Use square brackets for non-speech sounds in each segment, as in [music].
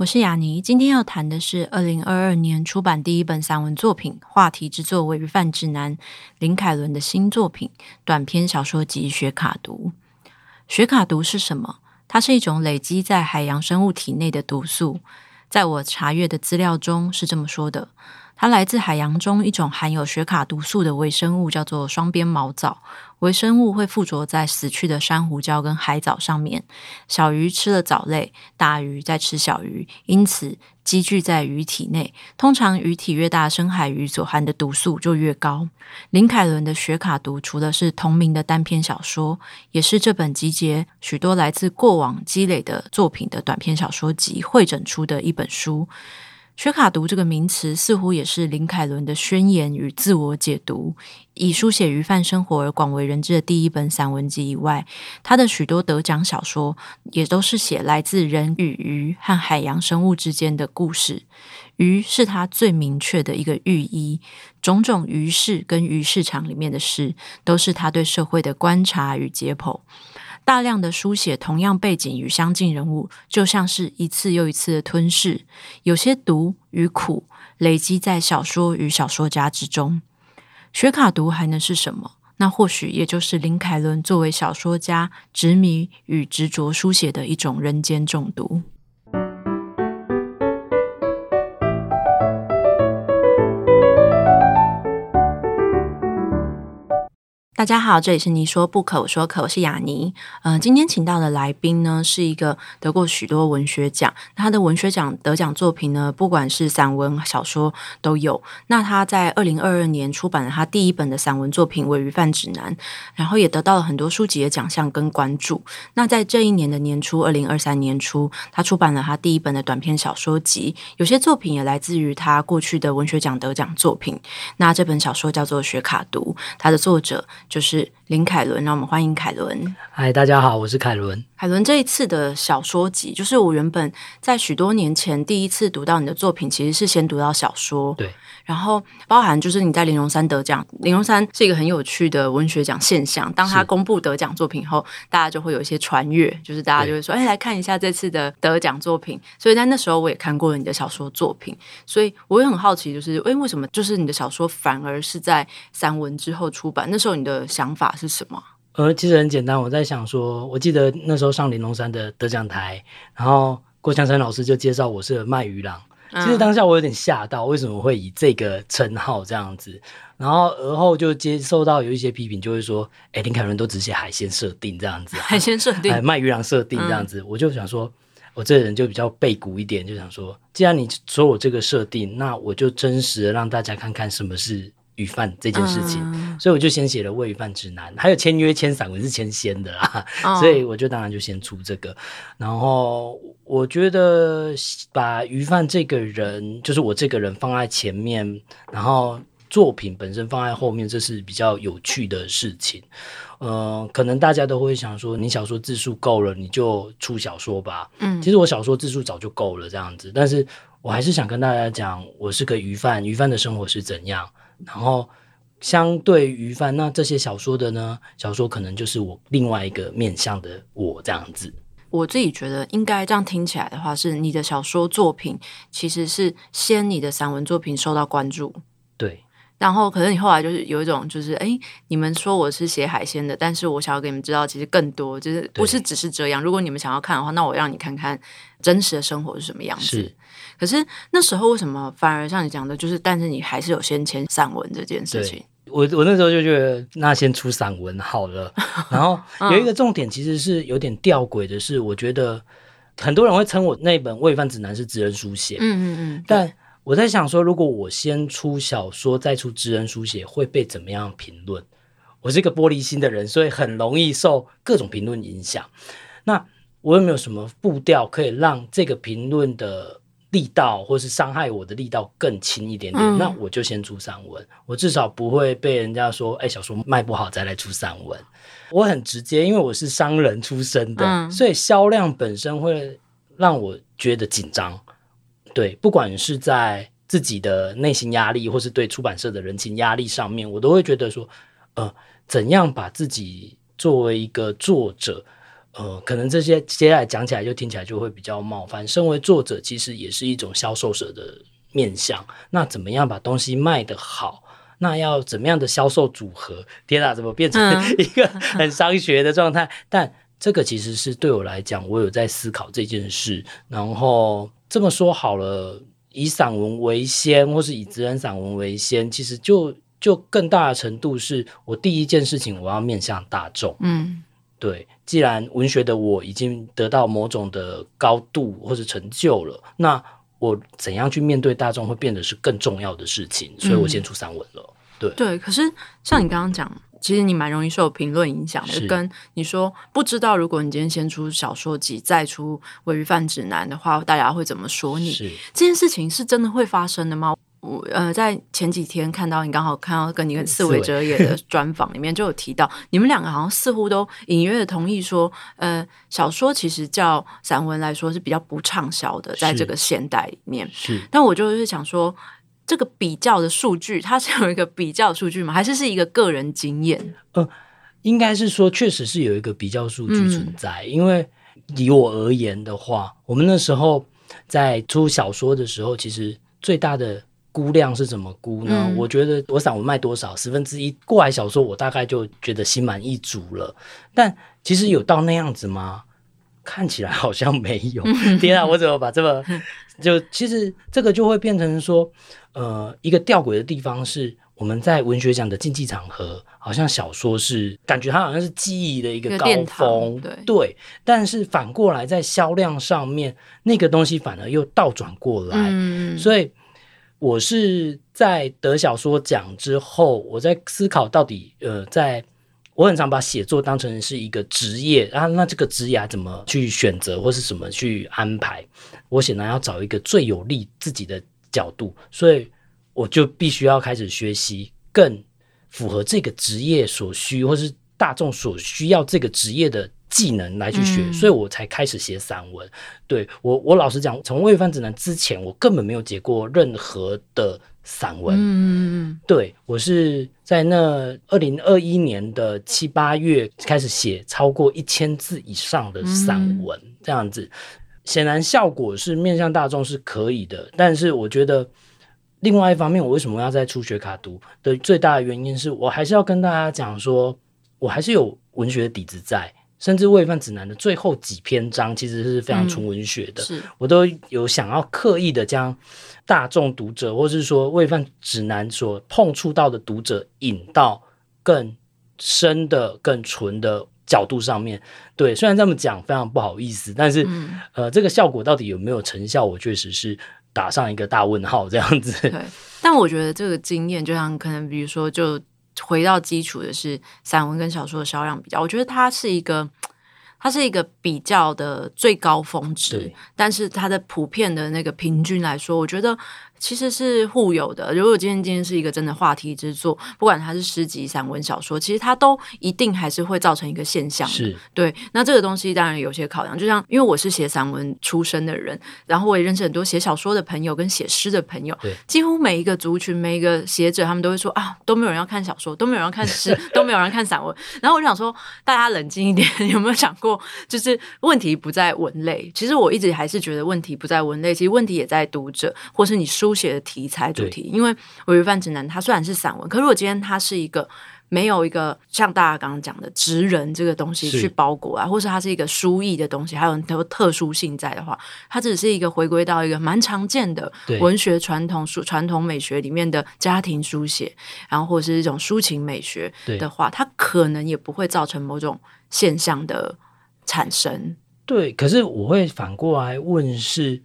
我是雅尼，今天要谈的是二零二二年出版第一本散文作品，话题之作为《鱼贩指南》，林凯伦的新作品短篇小说集《学卡毒》。学卡毒是什么？它是一种累积在海洋生物体内的毒素，在我查阅的资料中是这么说的。它来自海洋中一种含有雪卡毒素的微生物，叫做双边毛藻。微生物会附着在死去的珊瑚礁跟海藻上面。小鱼吃了藻类，大鱼在吃小鱼，因此积聚在鱼体内。通常鱼体越大，深海鱼所含的毒素就越高。林凯伦的《雪卡毒》除了是同名的单篇小说，也是这本集结许多来自过往积累的作品的短篇小说集汇整出的一本书。雪卡毒这个名词似乎也是林凯伦的宣言与自我解读。以书写鱼贩生活而广为人知的第一本散文集以外，他的许多得奖小说也都是写来自人与鱼和海洋生物之间的故事。鱼是他最明确的一个寓意，种种鱼市跟鱼市场里面的事，都是他对社会的观察与解剖。大量的书写同样背景与相近人物，就像是一次又一次的吞噬。有些毒与苦累积在小说与小说家之中。学卡读还能是什么？那或许也就是林凯伦作为小说家执迷与执着书写的一种人间中毒。大家好，这里是妮说不可，我说可，我是雅妮。嗯、呃，今天请到的来宾呢，是一个得过许多文学奖，他的文学奖得奖作品呢，不管是散文、小说都有。那他在二零二二年出版了他第一本的散文作品《伪鱼贩指南》，然后也得到了很多书籍的奖项跟关注。那在这一年的年初，二零二三年初，他出版了他第一本的短篇小说集，有些作品也来自于他过去的文学奖得奖作品。那这本小说叫做《雪卡毒》，他的作者。就是林凯伦，让我们欢迎凯伦。嗨，大家好，我是凯伦。凯伦这一次的小说集，就是我原本在许多年前第一次读到你的作品，其实是先读到小说。对，然后包含就是你在玲珑山得奖，玲珑山是一个很有趣的文学奖现象。当他公布得奖作品后，大家就会有一些传阅，就是大家就会说：“哎，来看一下这次的得奖作品。”所以在那时候我也看过了你的小说作品，所以我也很好奇，就是哎，为什么就是你的小说反而是在散文之后出版？那时候你的想法是什么？呃，其实很简单，我在想说，我记得那时候上玲珑山的得奖台，然后郭强生老师就介绍我是卖鱼郎。其实当下我有点吓到，为什么会以这个称号这样子？然后而后就接受到有一些批评，就会说，哎，林凯伦都只写海鲜设定这样子，海鲜设定，卖鱼郎设定这样子，嗯、我就想说，我这个人就比较背骨一点，就想说，既然你说我这个设定，那我就真实的让大家看看什么是。鱼贩这件事情，嗯，所以我就先写了《喂鱼贩指南》，还有签约签散文是签先的啦，哦，所以我就当然就先出这个。然后我觉得把鱼贩这个人，就是我这个人放在前面，然后作品本身放在后面，这是比较有趣的事情。嗯，呃，可能大家都会想说，你小说字数够了，你就出小说吧。嗯，其实我小说字数早就够了这样子，但是我还是想跟大家讲，我是个鱼贩，鱼贩的生活是怎样。然后，相对鱼贩，那这些小说的呢？小说可能就是我另外一个面向的我这样子。我自己觉得，应该这样听起来的话，是你的小说作品其实是先你的散文作品受到关注，对。然后，可能你后来就是有一种，就是哎，你们说我是写海鲜的，但是我想要给你们知道，其实更多，就是不是只是这样。如果你们想要看的话，那我让你看看真实的生活是什么样子。是。可是那时候为什么反而像你讲的，就是但是你还是有先签散文这件事情？我我那时候就觉得，那先出散文好了。[laughs] 然后有一个重点，其实是有点吊诡的是，我觉得很多人会称我那本《伪鱼贩指南》是职人书写。嗯嗯嗯。但我在想说，如果我先出小说，再出职人书写，会被怎么样评论？我是一个玻璃心的人，所以很容易受各种评论影响。那我有没有什么步调可以让这个评论的力道或是伤害我的力道更轻一点点，嗯、那我就先出散文，我至少不会被人家说，哎，小说卖不好再来出散文。我很直接，因为我是商人出身的，嗯、所以销量本身会让我觉得紧张。对，不管是在自己的内心压力，或是对出版社的人情压力上面，我都会觉得说，呃，怎样把自己作为一个作者。呃，可能这些接下来讲起来就听起来就会比较冒犯。身为作者，其实也是一种销售者的面向。那怎么样把东西卖得好？那要怎么样的销售组合？天哪，怎么变成 [laughs] 一个很商学的状态？嗯、但这个其实是对我来讲，我有在思考这件事。然后这么说好了，以散文为先，或是以职人散文为先，其实就就更大的程度是我第一件事情，我要面向大众。嗯。对，既然文学的我已经得到某种的高度或是成就了，那我怎样去面对大众会变得是更重要的事情，所以我先出散文了。嗯、对对，可是像你刚刚讲，其实你蛮容易受评论影响的，是跟你说不知道，如果你今天先出小说集，再出鮪鱼饭指南的话，大家会怎么说你？这件事情是真的会发生的吗？我呃，在前几天看到你刚好看到跟你跟四维哲也的专访里面，就有提到你们两个好像似乎都隐约的同意说，呃，小说其实叫散文来说是比较不畅销的，在这个现代里面。是，但我就是想说，这个比较的数据，它是有一个比较数据吗？还是是一个个人经验？呃，应该是说，确实是有一个比较数据存在。嗯、因为以我而言的话，我们那时候在出小说的时候，其实最大的。估量是怎么估呢？嗯、我觉得我散文卖多少十分之一，过来小说我大概就觉得心满意足了。但其实有到那样子吗？看起来好像没有。[laughs] 天啊，我怎么把这么就其实这个就会变成说，呃，一个吊诡的地方是，我们在文学奖的竞技场合，好像小说是感觉它好像是记忆的一个高峰，对对。但是反过来在销量上面，那个东西反而又倒转过来，嗯、所以。我是在得小说奖之后，我在思考到底，呃，在我很常把写作当成是一个职业啊，那这个职业怎么去选择或是什么去安排？我显然要找一个最有利自己的角度，所以我就必须要开始学习更符合这个职业所需，或是大众所需要这个职业的。技能来去学，嗯、所以我才开始写散文。对我，我老实讲，从《鮪鱼饭指南》之前，我根本没有写过任何的散文。嗯，对我是在那二零二一年的七八月开始写超过一千字以上的散文，嗯、这样子，显然效果是面向大众是可以的。但是我觉得，另外一方面，我为什么要在初学卡读的最大的原因是我还是要跟大家讲说，我还是有文学的底子在。甚至《鮪鱼饭指南》的最后几篇章其实是非常纯文学的，我都有想要刻意的将大众读者，或是说《鮪鱼饭指南》所碰触到的读者引到更深的、更纯的角度上面。对，虽然这么讲非常不好意思，但是、嗯、呃，这个效果到底有没有成效，我确实是打上一个大问号。这样子，对。但我觉得这个经验，就像可能比如说就。回到基础的是散文跟小说的销量比较，我觉得它是一个，它是一个比较的最高峰值，但是它的普遍的那个平均来说，我觉得。其实是互有的。如果今天今天是一个真的话题之作，不管它是诗集、散文、小说，其实它都一定还是会造成一个现象的。是对。那这个东西当然有些考量，就像因为我是写散文出身的人，然后我也认识很多写小说的朋友跟写诗的朋友，几乎每一个族群、每一个写者，他们都会说啊，都没有人要看小说，都没有人要看诗，[laughs] 都没有人要看散文。然后我就想说，大家冷静一点，[laughs] 有没有想过，就是问题不在文类？其实我一直还是觉得问题不在文类，其实问题也在读者，或是你书。书写的题材主题，因为《鮪鱼饭指南》它虽然是散文，可是如果今天它是一个没有一个像大家刚刚讲的职人这个东西去包裹啊，或是它是一个书艺的东西，还有很多特殊性在的话，它只是一个回归到一个蛮常见的文学传统书传统美学里面的家庭书写，然后或者是一种抒情美学的话，它可能也不会造成某种现象的产生。对，可是我会反过来问是，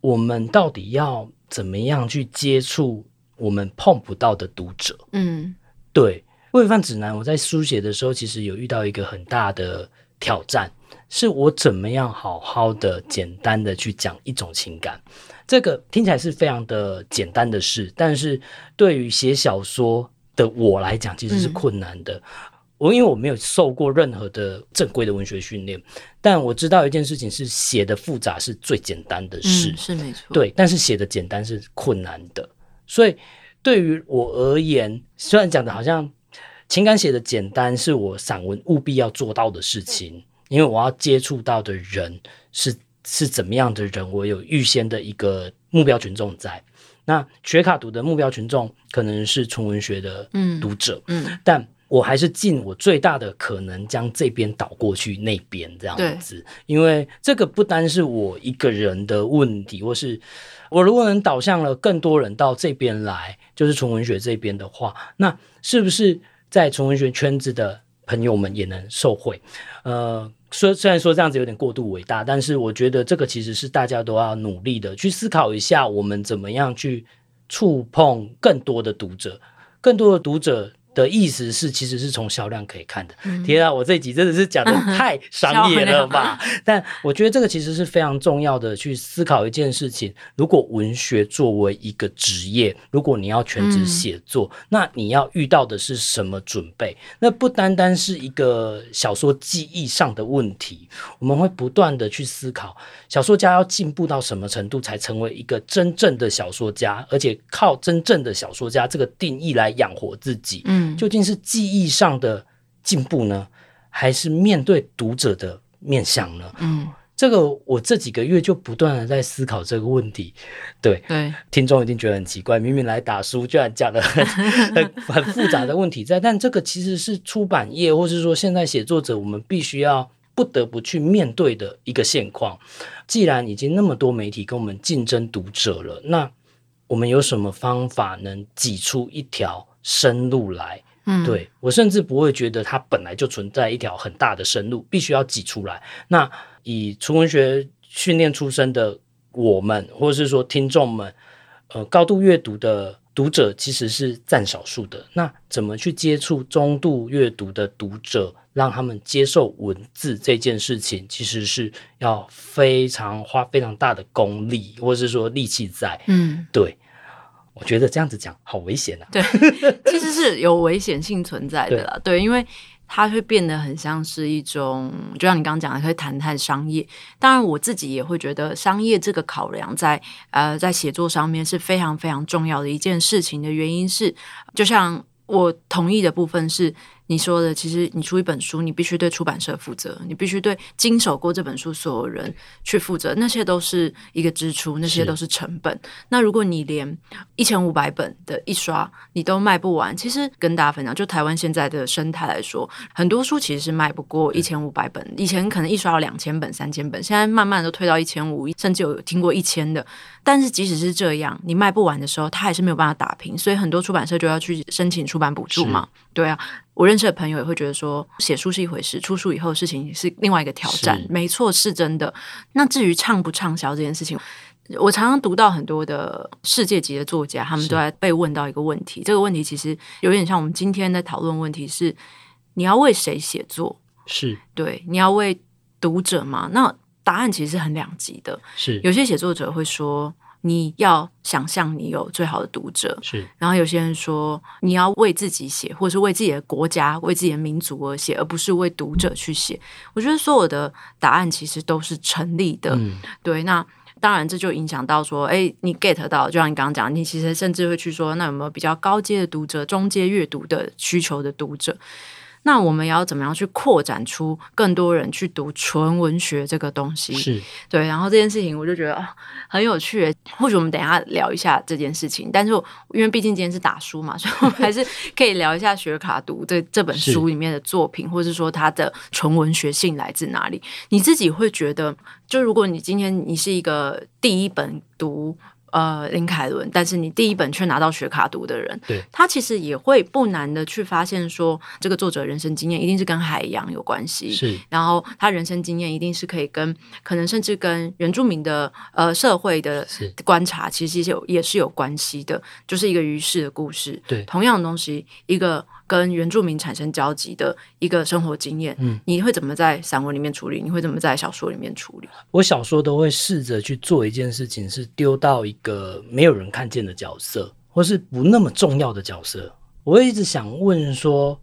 我们到底要？怎么样去接触我们碰不到的读者？嗯，对，《鮪鱼饭指南》，我在书写的时候，其实有遇到一个很大的挑战，是我怎么样好好的、简单的去讲一种情感。这个听起来是非常的简单的事，但是对于写小说的我来讲，其实是困难的。嗯、我因为我没有受过任何的正规的文学训练，但我知道一件事情是写的复杂是最简单的事，嗯、是没错。对，但是写的简单是困难的。所以对于我而言，虽然讲的好像情感写的简单，是我散文务必要做到的事情，因为我要接触到的人是是怎么样的人，我有预先的一个目标群众在。那学卡读的目标群众可能是纯文学的读者，嗯，嗯，但我还是尽我最大的可能将这边倒过去那边这样子，因为这个不单是我一个人的问题，或是我如果能导向了更多人到这边来，就是纯文学这边的话，那是不是在纯文学圈子的朋友们也能受惠？呃。虽虽然说这样子有点过度伟大，但是我觉得这个其实是大家都要努力的去思考一下，我们怎么样去触碰更多的读者，更多的读者。的意思是，其实是从销量可以看的。嗯、天啊，我这一集真的是讲的太 [laughs] 商业了吧？嗯、[laughs] 但我觉得这个其实是非常重要的，去思考一件事情：如果文学作为一个职业，如果你要全职写作，嗯、那你要遇到的是什么准备？那不单单是一个小说技艺上的问题，我们会不断的去思考，小说家要进步到什么程度才成为一个真正的小说家，而且靠真正的小说家这个定义来养活自己。嗯。究竟是技艺上的进步呢，还是面对读者的面向呢？嗯，这个我这几个月就不断的在思考这个问题。对对，听众一定觉得很奇怪，明明来打书，居然讲的很 [laughs] 很很复杂的问题在。但这个其实是出版业，或是说现在写作者，我们必须要不得不去面对的一个现况。既然已经那么多媒体跟我们竞争读者了，那我们有什么方法能挤出一条生路来，嗯，对，我甚至不会觉得它本来就存在一条很大的生路，必须要挤出来。那以纯文学训练出身的我们，或者是说听众们，呃，高度阅读的读者其实是占少数的。那怎么去接触中度阅读的读者，让他们接受文字这件事情，其实是要非常花非常大的功力，或者是说力气在。嗯，对。我觉得这样子讲好危险啊！对，[laughs] 其实是有危险性存在的啦。对，对，因为它会变得很像是一种，就像你刚刚讲的，可以谈谈商业。当然，我自己也会觉得商业这个考量在呃在写作上面是非常非常重要的一件事情的原因是，就像我同意的部分是。你说的，其实你出一本书，你必须对出版社负责，你必须对经手过这本书所有人去负责，那些都是一个支出，那些都是成本。那如果你连一千五百本的一刷你都卖不完，其实跟大家分享，就台湾现在的生态来说，很多书其实是卖不过一千五百本。以前可能一刷有两千本、三千本，现在慢慢都推到一千五，甚至有听过一千的。但是即使是这样，你卖不完的时候，它还是没有办法打平，所以很多出版社就要去申请出版补助嘛。对啊。我认识的朋友也会觉得说，写书是一回事，出书以后的事情是另外一个挑战。没错，是真的。那至于畅不畅销这件事情，我常常读到很多的世界级的作家，他们都在被问到一个问题。这个问题其实有点像我们今天在讨论问题是：你要为谁写作？是对，你要为读者吗？那答案其实是很两极的。是有些写作者会说。你要想象你有最好的读者，是。然后有些人说你要为自己写，或者是为自己的国家、为自己的民族而写，而不是为读者去写。我觉得所有的答案其实都是成立的。嗯，对。那当然这就影响到说，哎，你 get 到，就像你刚刚讲，你其实甚至会去说，那有没有比较高阶的读者、中阶阅读的需求的读者？那我们要怎么样去扩展出更多人去读纯文学这个东西？是对，然后这件事情我就觉得很有趣。或许我们等一下聊一下这件事情，但是因为毕竟今天是打书嘛，[laughs] 所以我们还是可以聊一下学卡读这这本书里面的作品，是或是说它的纯文学性来自哪里？你自己会觉得，就如果你今天你是一个第一本读呃，林凯伦，但是你第一本却拿到学卡读的人，对，他其实也会不难的去发现说，这个作者人生经验一定是跟海洋有关系，是，然后他人生经验一定是可以跟可能甚至跟原住民的呃社会的观察，其实有也是有关系的，就是一个鱼式的故事，对，同样的东西，一个跟原住民产生交集的一个生活经验，嗯，你会怎么在散文里面处理？你会怎么在小说里面处理？我小说都会试着去做一件事情，是丢到一个没有人看见的角色，或是不那么重要的角色。我会一直想问说，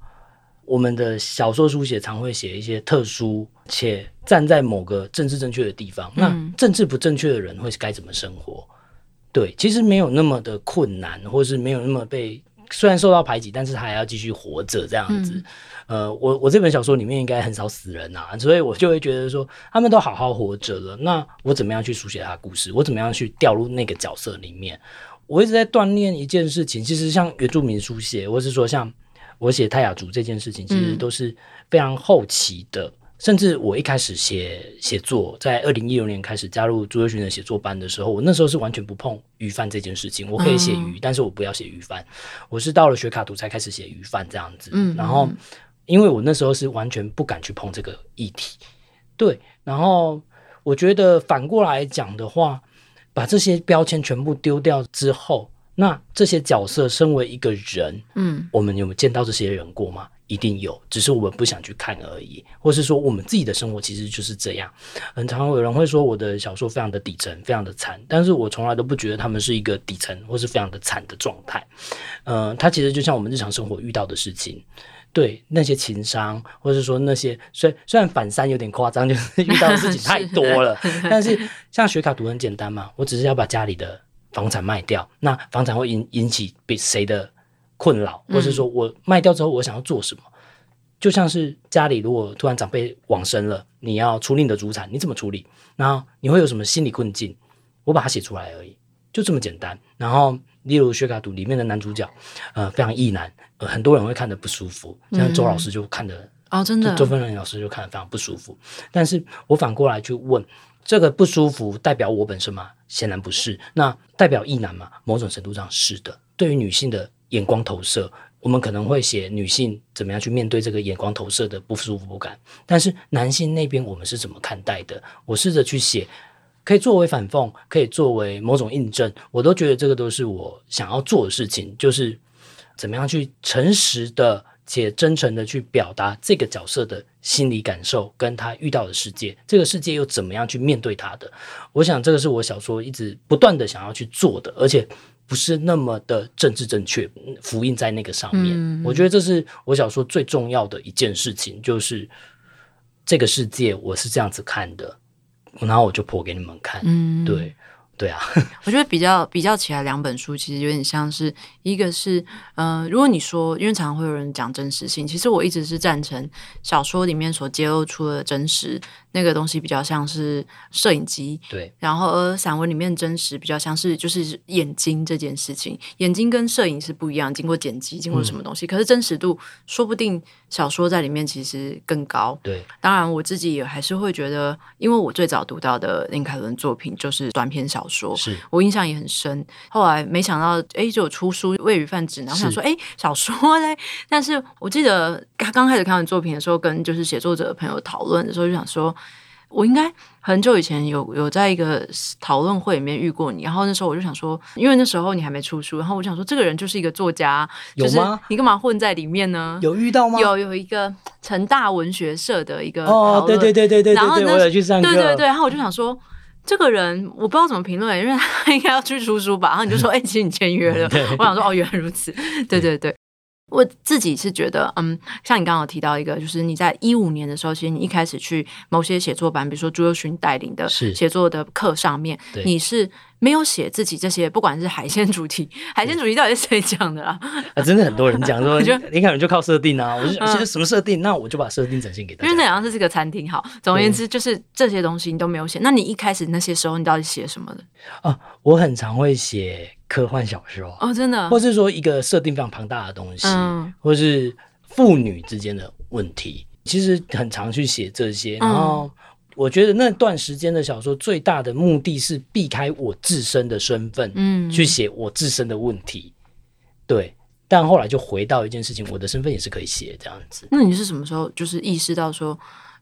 我们的小说书写常会写一些特殊且站在某个政治正确的地方，嗯、那政治不正确的人会该怎么生活？对，其实没有那么的困难，或是没有那么被虽然受到排挤，但是他还要继续活着这样子。嗯呃，我我这本小说里面应该很少死人啊，所以我就会觉得说，他们都好好活着了，那我怎么样去书写他的故事？我怎么样去掉入那个角色里面？我一直在锻炼一件事情，其实像原住民书写，或是说像我写泰雅族这件事情，其实都是非常后期的。嗯、甚至我一开始写写作，在二零一六年开始加入朱宥勋的写作班的时候，我那时候是完全不碰鱼贩这件事情。我可以写鱼，嗯、但是我不要写鱼贩。我是到了学卡图才开始写鱼贩这样子，嗯、然后。因为我那时候是完全不敢去碰这个议题，对。然后我觉得反过来讲的话，把这些标签全部丢掉之后，那这些角色身为一个人，嗯，我们有见到这些人过吗？一定有，只是我们不想去看而已。或是说，我们自己的生活其实就是这样。很常有人会说我的小说非常的底层，非常的惨，但是我从来都不觉得他们是一个底层或是非常的惨的状态。嗯、呃，它其实就像我们日常生活遇到的事情。对那些情商，或者说那些虽虽然反三有点夸张，就是遇到的事情太多了，[laughs] 是但是像学卡读很简单嘛，我只是要把家里的房产卖掉，那房产会引引起被谁的困扰，或是说我卖掉之后我想要做什么？嗯、就像是家里如果突然长辈往生了，你要处理你的祖产，你怎么处理？然后你会有什么心理困境？我把它写出来而已，就这么简单。然后例如学卡图里面的男主角，呃，非常意男。呃，很多人会看得不舒服，像周老师就看得、嗯、哦，真的，周芬兰老师就看得非常不舒服。但是我反过来去问，这个不舒服代表我本身吗？显然不是。那代表异男吗？某种程度上是的。对于女性的眼光投射，我们可能会写女性怎么样去面对这个眼光投射的不舒服感。但是男性那边我们是怎么看待的？我试着去写，可以作为反讽，可以作为某种印证，我都觉得这个都是我想要做的事情，就是。怎么样去诚实的且真诚的去表达这个角色的心理感受，跟他遇到的世界，这个世界又怎么样去面对他的？我想这个是我小说一直不断的想要去做的，而且不是那么的政治正确，复印在那个上面。嗯、我觉得这是我小说最重要的一件事情，就是这个世界我是这样子看的，然后我就剖给你们看。嗯，对。对啊，[laughs] 我觉得比较比较起来，两本书其实有点像是，一个是，嗯、呃，如果你说，因为常常会有人讲真实性，其实我一直是赞成小说里面所揭露出的真实。那个东西比较像是摄影机，对，然后而散文里面真实比较像是就是眼睛这件事情，眼睛跟摄影是不一样，经过剪辑，经过什么东西，嗯、可是真实度说不定小说在里面其实更高。对，当然我自己也还是会觉得，因为我最早读到的林凯伦作品就是短篇小说，是我印象也很深。后来没想到，哎，就有出书《喂鱼贩指南》，我想说，哎，小说嘞？但是我记得刚刚开始看完作品的时候，跟就是写作者的朋友讨论的时候，就想说。我应该很久以前有有在一个讨论会里面遇过你，然后那时候我就想说，因为那时候你还没出书，然后我就想说，这个人就是一个作家，就是？你干嘛混在里面呢？有遇到吗？有有一个成大文学社的一个哦，对对对对对，然后我有去上课，对对对，然后我就想说，这个人我不知道怎么评论，因为他应该要去出书吧，然后你就说，[laughs] 哎，其实你签约了，我想说，哦，原来如此，对对对。我自己是觉得，嗯，像你刚刚有提到一个，就是你在一五年的时候，其实你一开始去某些写作班，比如说朱友勋带领的写作的课上面，你是没有写自己这些，不管是海鲜主题，海鲜主题到底是谁讲的啊？[laughs] 啊，真的很多人讲说，你看，你可能就靠设定啊，我就想什么设定，那我就把设定展现给大家。因为那好像是这个餐厅，好，总而言之，就是这些东西你都没有写。那你一开始那些时候，你到底写什么的？啊，我很常会写。科幻小说哦，真的，或是说一个设定非常庞大的东西，嗯、或是父女之间的问题，其实很常去写这些。然后我觉得那段时间的小说最大的目的是避开我自身的身份，嗯，去写我自身的问题。对，但后来就回到一件事情，我的身份也是可以写这样子。那你是什么时候就是意识到说，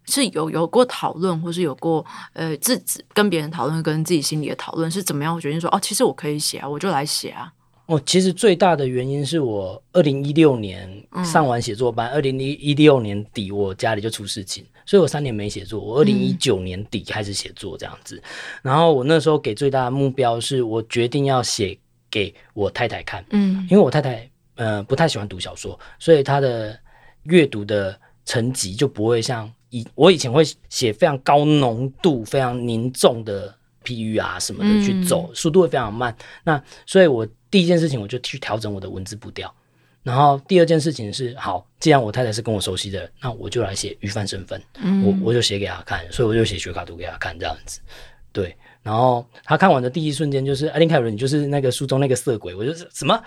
是有有过讨论，或是有过呃自己跟别人讨论，跟自己心里的讨论是怎么样？我决定说，哦，其实我可以写啊，我就来写啊。哦，其实最大的原因是我二零一六年上完写作班，二零一一六年底我家里就出事情，所以我三年没写作。我二零一九年底开始写作这样子，嗯，然后我那时候给最大的目标是我决定要写给我太太看，嗯，因为我太太呃不太喜欢读小说，所以她的阅读的层级就不会像以我以前会写非常高浓度、非常凝重的比喻啊什么的去走，速度会非常慢。那所以我。第一件事情，我就去调整我的文字步调。然后第二件事情是，好，既然我太太是跟我熟悉的，那我就来写鱼贩身份。嗯，我我就写给她看，所以我就写学卡图给她看，这样子。对，然后他看完的第一瞬间就是，林凯伦，你就是那个书中那个色鬼。我就是什么？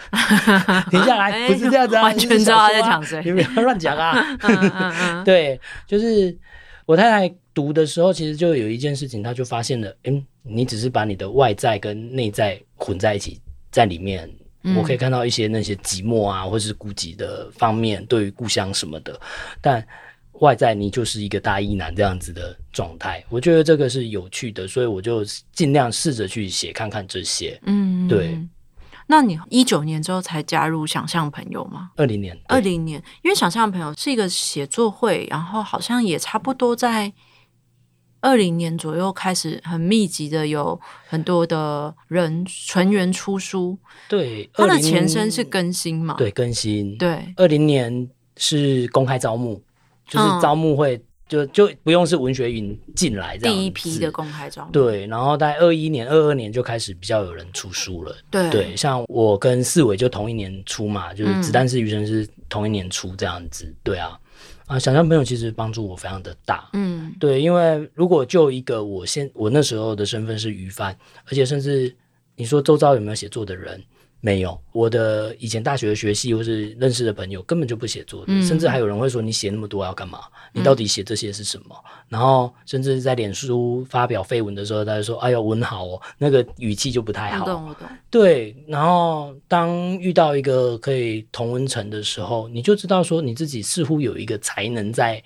[laughs] 停下来，不是这样子啊！完全知道他在讲谁，你不要乱讲啊！[laughs] 对，就是我太太读的时候，其实就有一件事情，她就发现了，嗯，你只是把你的外在跟内在混在一起。在里面，我可以看到一些那些寂寞啊，或是孤寂的方面，对于故乡什么的。但外在你就是一个大一男这样子的状态，我觉得这个是有趣的，所以我就尽量试着去写看看这些。嗯，对。那你一九年之后才加入想象朋友吗？二零年，二零年，因为想象朋友是一个写作会，然后好像也差不多在。二零年左右开始很密集的有很多的人成员出书，对，它的前身是更新嘛？对，更新。对，二零年是公开招募，就是招募会、嗯、就就不用是文学云进来这样，第一批的公开招募。对，然后在二一年、二二年就开始比较有人出书了。对，对，像我跟四伟就同一年出嘛，就是子弹是余生是同一年出这样子。对啊。啊，想象朋友其实帮助我非常的大，嗯，对，因为如果就一个我现我那时候的身份是鱼贩，而且甚至你说周遭有没有写作的人？没有，我的以前大学的学系或是认识的朋友根本就不写作的，嗯，甚至还有人会说，你写那么多要干嘛？你到底写这些是什么？嗯，然后甚至在脸书发表绯闻的时候，大家说，哎呀，文好哦，那个语气就不太好。我懂，我懂。对，然后当遇到一个可以同温层的时候，你就知道说你自己似乎有一个才能在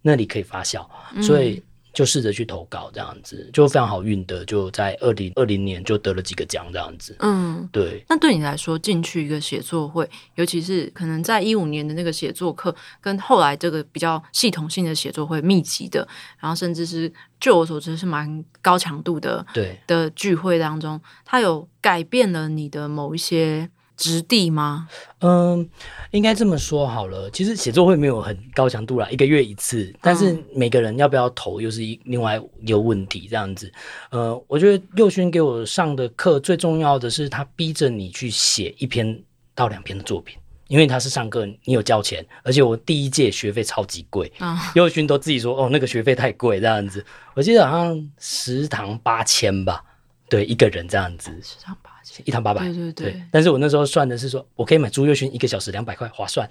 那里可以发酵，嗯，所以。就试着去投稿，这样子就非常好运的，就在二零二零年就得了几个奖，这样子。嗯，对。那对你来说，进去一个写作会，尤其是可能在一五年的那个写作课，跟后来这个比较系统性的写作会，密集的，然后甚至是据我所知是蛮高强度的，对的聚会当中，它有改变了你的某一些。质地吗？嗯，应该这么说好了。其实写作会没有很高强度啦，一个月一次。但是每个人要不要投，又是一另外一个问题。这样子，呃，我觉得佑勋给我上的课最重要的是，他逼着你去写一篇到两篇的作品，因为他是上课，你有交钱，而且我第一届学费超级贵。佑勋都自己说，哦，那个学费太贵，这样子。我记得好像食堂八千吧，对，一个人这样子。十堂八。一堂八百，对对对，对。但是我那时候算的是说，我可以买朱月勋一个小时两百块，划算，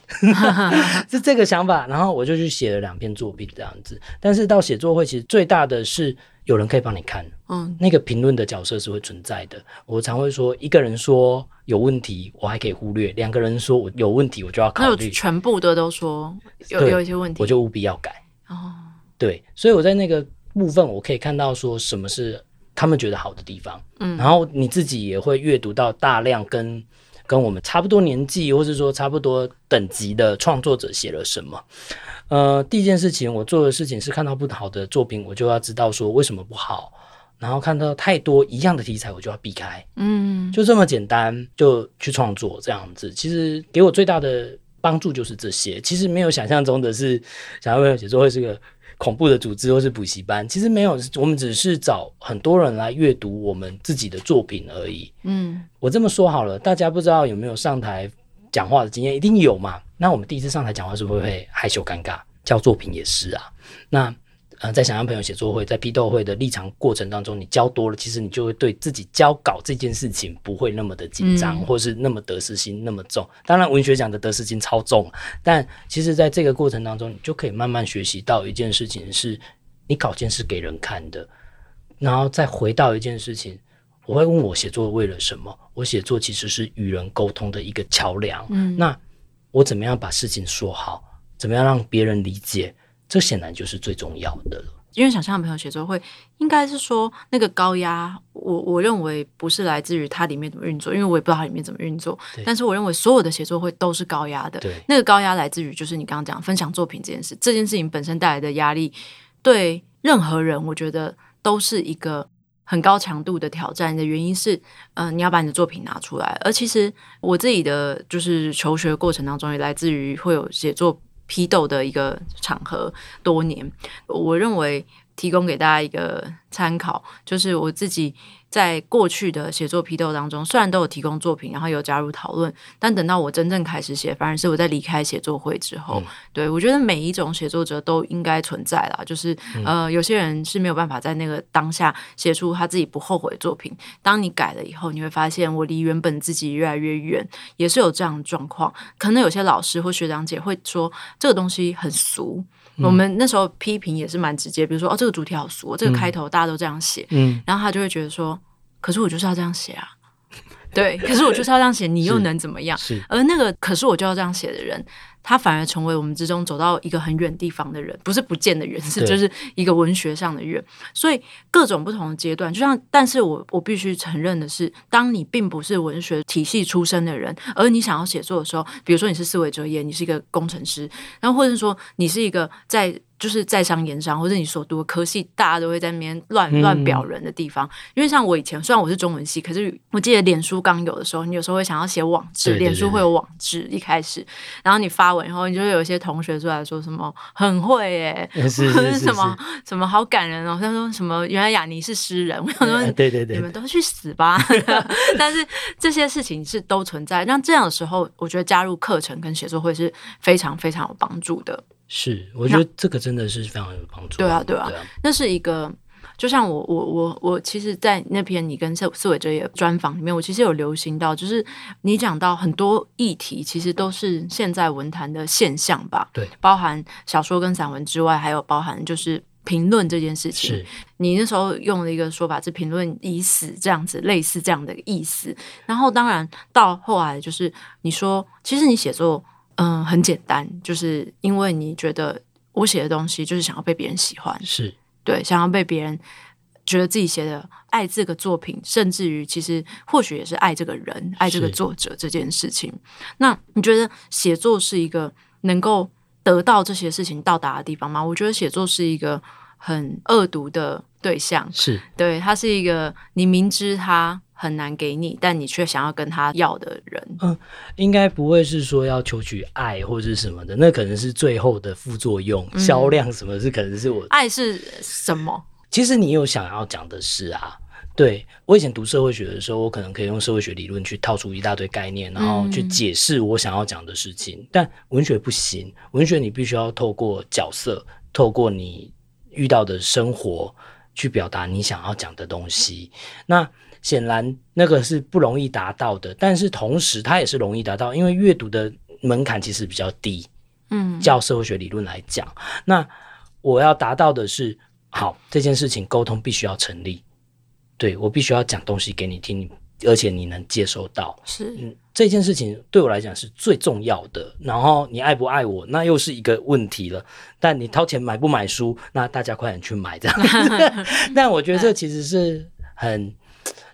[laughs] 是这个想法。然后我就去写了两篇作品这样子。但是到写作会，其实最大的是有人可以帮你看，嗯，那个评论的角色是会存在的。我常会说，一个人说有问题，我还可以忽略；两个人说我有问题，我就要考虑。全部的都说有有一些问题，我就务必要改。哦，对，所以我在那个部分，我可以看到说什么是。他们觉得好的地方，嗯，然后你自己也会阅读到大量跟跟我们差不多年纪，或是说差不多等级的创作者写了什么。呃，第一件事情我做的事情是看到不好的作品，我就要知道说为什么不好，然后看到太多一样的题材，我就要避开，嗯，就这么简单，就去创作这样子。其实给我最大的帮助就是这些，其实没有想象中的是想要写作会是个。恐怖的组织或是补习班，其实没有，我们只是找很多人来阅读我们自己的作品而已。嗯，我这么说好了，大家不知道有没有上台讲话的经验，一定有嘛？那我们第一次上台讲话是不是会害羞尴尬？交作品也是啊。那。呃，在想象朋友写作会，在批斗会的立场过程当中，你教多了，其实你就会对自己交稿这件事情不会那么的紧张，嗯，或是那么得失心那么重。当然，文学奖的得失心超重，但其实在这个过程当中，你就可以慢慢学习到一件事情是，你稿件是给人看的，然后再回到一件事情，我会问我写作为了什么？我写作其实是与人沟通的一个桥梁。嗯，那我怎么样把事情说好？怎么样让别人理解？这显然就是最重要的了。因为想象的朋友写作会，应该是说那个高压，我我认为不是来自于它里面怎么运作，因为我也不知道它里面怎么运作。但是我认为所有的写作会都是高压的。对，那个高压来自于就是你刚刚讲分享作品这件事，这件事情本身带来的压力，对任何人我觉得都是一个很高强度的挑战。的原因是，嗯、呃，你要把你的作品拿出来。而其实我自己的就是求学过程当中，也来自于会有写作。批斗的一个场合，多年，我认为提供给大家一个参考，就是我自己。在过去的写作批斗当中，虽然都有提供作品，然后有加入讨论，但等到我真正开始写，反而是我在离开写作会之后。嗯、对，我觉得每一种写作者都应该存在啦，就是、嗯、呃，有些人是没有办法在那个当下写出他自己不后悔的作品。当你改了以后，你会发现我离原本自己越来越远，也是有这样的状况。可能有些老师或学长姐会说这个东西很俗。嗯、我们那时候批评也是蛮直接，比如说哦，这个主题好俗，这个开头大家都这样写，嗯，然后他就会觉得说，可是我就是要这样写啊，[laughs] 对，可是我就是要这样写，你又能怎么样？是，而那个可是我就要这样写的人。他反而成为我们之中走到一个很远地方的人，不是不见的远，是就是一个文学上的远。所以各种不同的阶段，就像，但是我我必须承认的是，当你并不是文学体系出身的人，而你想要写作的时候，比如说你是思维哲业，你是一个工程师，然后或者说你是一个在。就是在商言商，或者你所读的科系，大家都会在那边乱乱表人的地方。嗯、因为像我以前，虽然我是中文系，可是我记得脸书刚有的时候，你有时候会想要写网志，脸书会有网志一开始，然后你发文以后，你就会有一些同学出来说什么很会耶，[laughs] [laughs] 什么什么好感人哦，他说什么原来雅尼是诗人，我想说对对对，你们都去死吧。[laughs] 但是这些事情是都存在，那这样的时候，我觉得加入课程跟写作会是非常非常有帮助的。是，我觉得这个真的是非常有帮助。对啊，对啊，对啊，那是一个，就像我我我我，其实，在那篇你跟思思维哲也专访里面，我其实有留心到，就是你讲到很多议题，其实都是现在文坛的现象吧？对，包含小说跟散文之外，还有包含就是评论这件事情。是，你那时候用了一个说法，是评论已死这样子，类似这样的意思。然后，当然到后来就是你说，其实你写作。嗯，很简单，就是因为你觉得我写的东西就是想要被别人喜欢，是对，想要被别人觉得自己写的爱这个作品，甚至于其实或许也是爱这个人、爱这个作者这件事情。那你觉得写作是一个能够得到这些事情到达的地方吗？我觉得写作是一个很恶毒的对象，是。对，他是一个你明知他。很难给你，但你却想要跟他要的人，嗯，应该不会是说要求取爱或者是什么的，那可能是最后的副作用，嗯、销量什么是可能是我爱是什么？其实你有想要讲的是啊，对，我以前读社会学的时候，我可能可以用社会学理论去套出一大堆概念，然后去解释我想要讲的事情，嗯、但文学不行，文学你必须要透过角色，透过你遇到的生活去表达你想要讲的东西，那。显然那个是不容易达到的，但是同时它也是容易达到，因为阅读的门槛其实比较低。嗯，教社会学理论来讲，那我要达到的是，好，这件事情沟通必须要成立，对，我必须要讲东西给你听，而且你能接收到。是，嗯，这件事情对我来讲是最重要的。然后你爱不爱我，那又是一个问题了。但你掏钱买不买书，那大家快点去买这样。[laughs] 但我觉得这其实是很。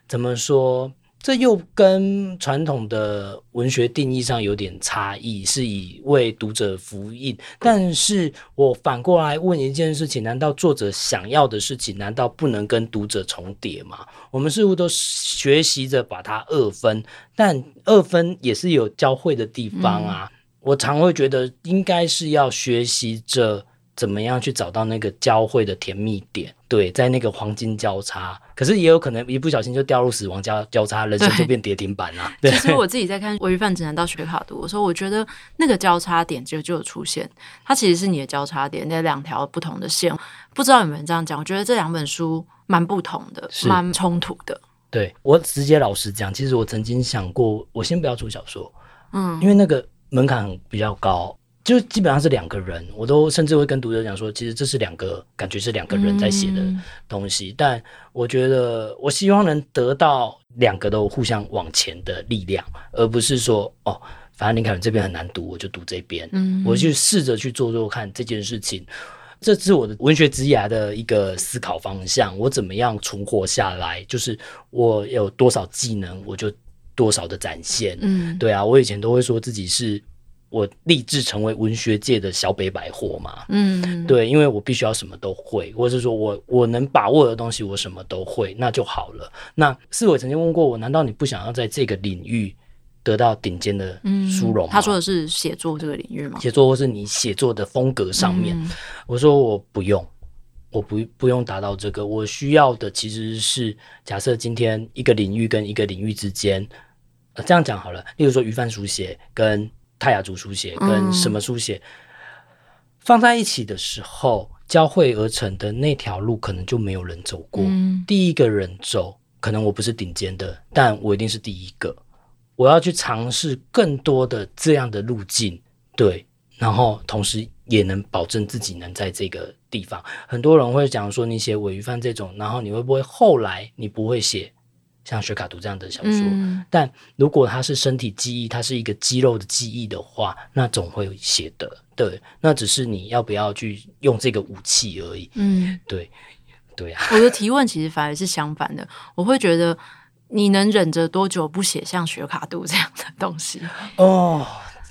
怎么说？这又跟传统的文学定义上有点差异，是以为读者服务。但是我反过来问一件事情：难道作者想要的事情，难道不能跟读者重叠吗？我们似乎都学习着把它二分，但二分也是有交汇的地方啊。嗯、我常会觉得，应该是要学习着。怎么样去找到那个交汇的甜蜜点？对，在那个黄金交叉，可是也有可能一不小心就掉入死亡交交叉，人生就变跌停板了。[laughs] 对，其实我自己在看《鮪鱼饭指南》到学卡读的时候，我觉得那个交叉点就就有出现，它其实是你的交叉点，那两条不同的线。不知道有没有人这样讲？我觉得这两本书蛮不同的，蛮冲突的。对，我直接老实讲，其实我曾经想过，我先不要出小说，嗯，因为那个门槛比较高。就基本上是两个人，我都甚至会跟读者讲说，其实这是两个感觉是两个人在写的东西。嗯、但我觉得，我希望能得到两个都互相往前的力量，而不是说哦，反正林凯伦这边很难读，我就读这边。嗯，我去试着去做做看这件事情，这是我的文学职涯的一个思考方向。我怎么样存活下来？就是我有多少技能，我就多少的展现。嗯，对啊，我以前都会说自己是。我立志成为文学界的小北百货嘛，嗯，对，因为我必须要什么都会，或者是说我我能把握的东西，我什么都会，那就好了。那四维曾经问过我，难道你不想要在这个领域得到顶尖的殊荣吗？他说的是写作这个领域吗？写作或是你写作的风格上面，嗯、我说我不用，我不不用达到这个，我需要的其实是假设今天一个领域跟一个领域之间，呃，这样讲好了，例如说鱼饭书写跟泰雅族书写跟什么书写、嗯、放在一起的时候，交汇而成的那条路，可能就没有人走过。嗯、第一个人走，可能我不是顶尖的，但我一定是第一个。我要去尝试更多的这样的路径，对，然后同时也能保证自己能在这个地方。很多人会讲说，你写尾鱼饭这种，然后你会不会后来你不会写？像雪卡图这样的小说，嗯、但如果它是身体记忆，它是一个肌肉的记忆的话，那总会写的。对，那只是你要不要去用这个武器而已。嗯，对，对啊。[laughs] 我的提问其实反而是相反的，我会觉得你能忍着多久不写像雪卡读这样的东西？哦，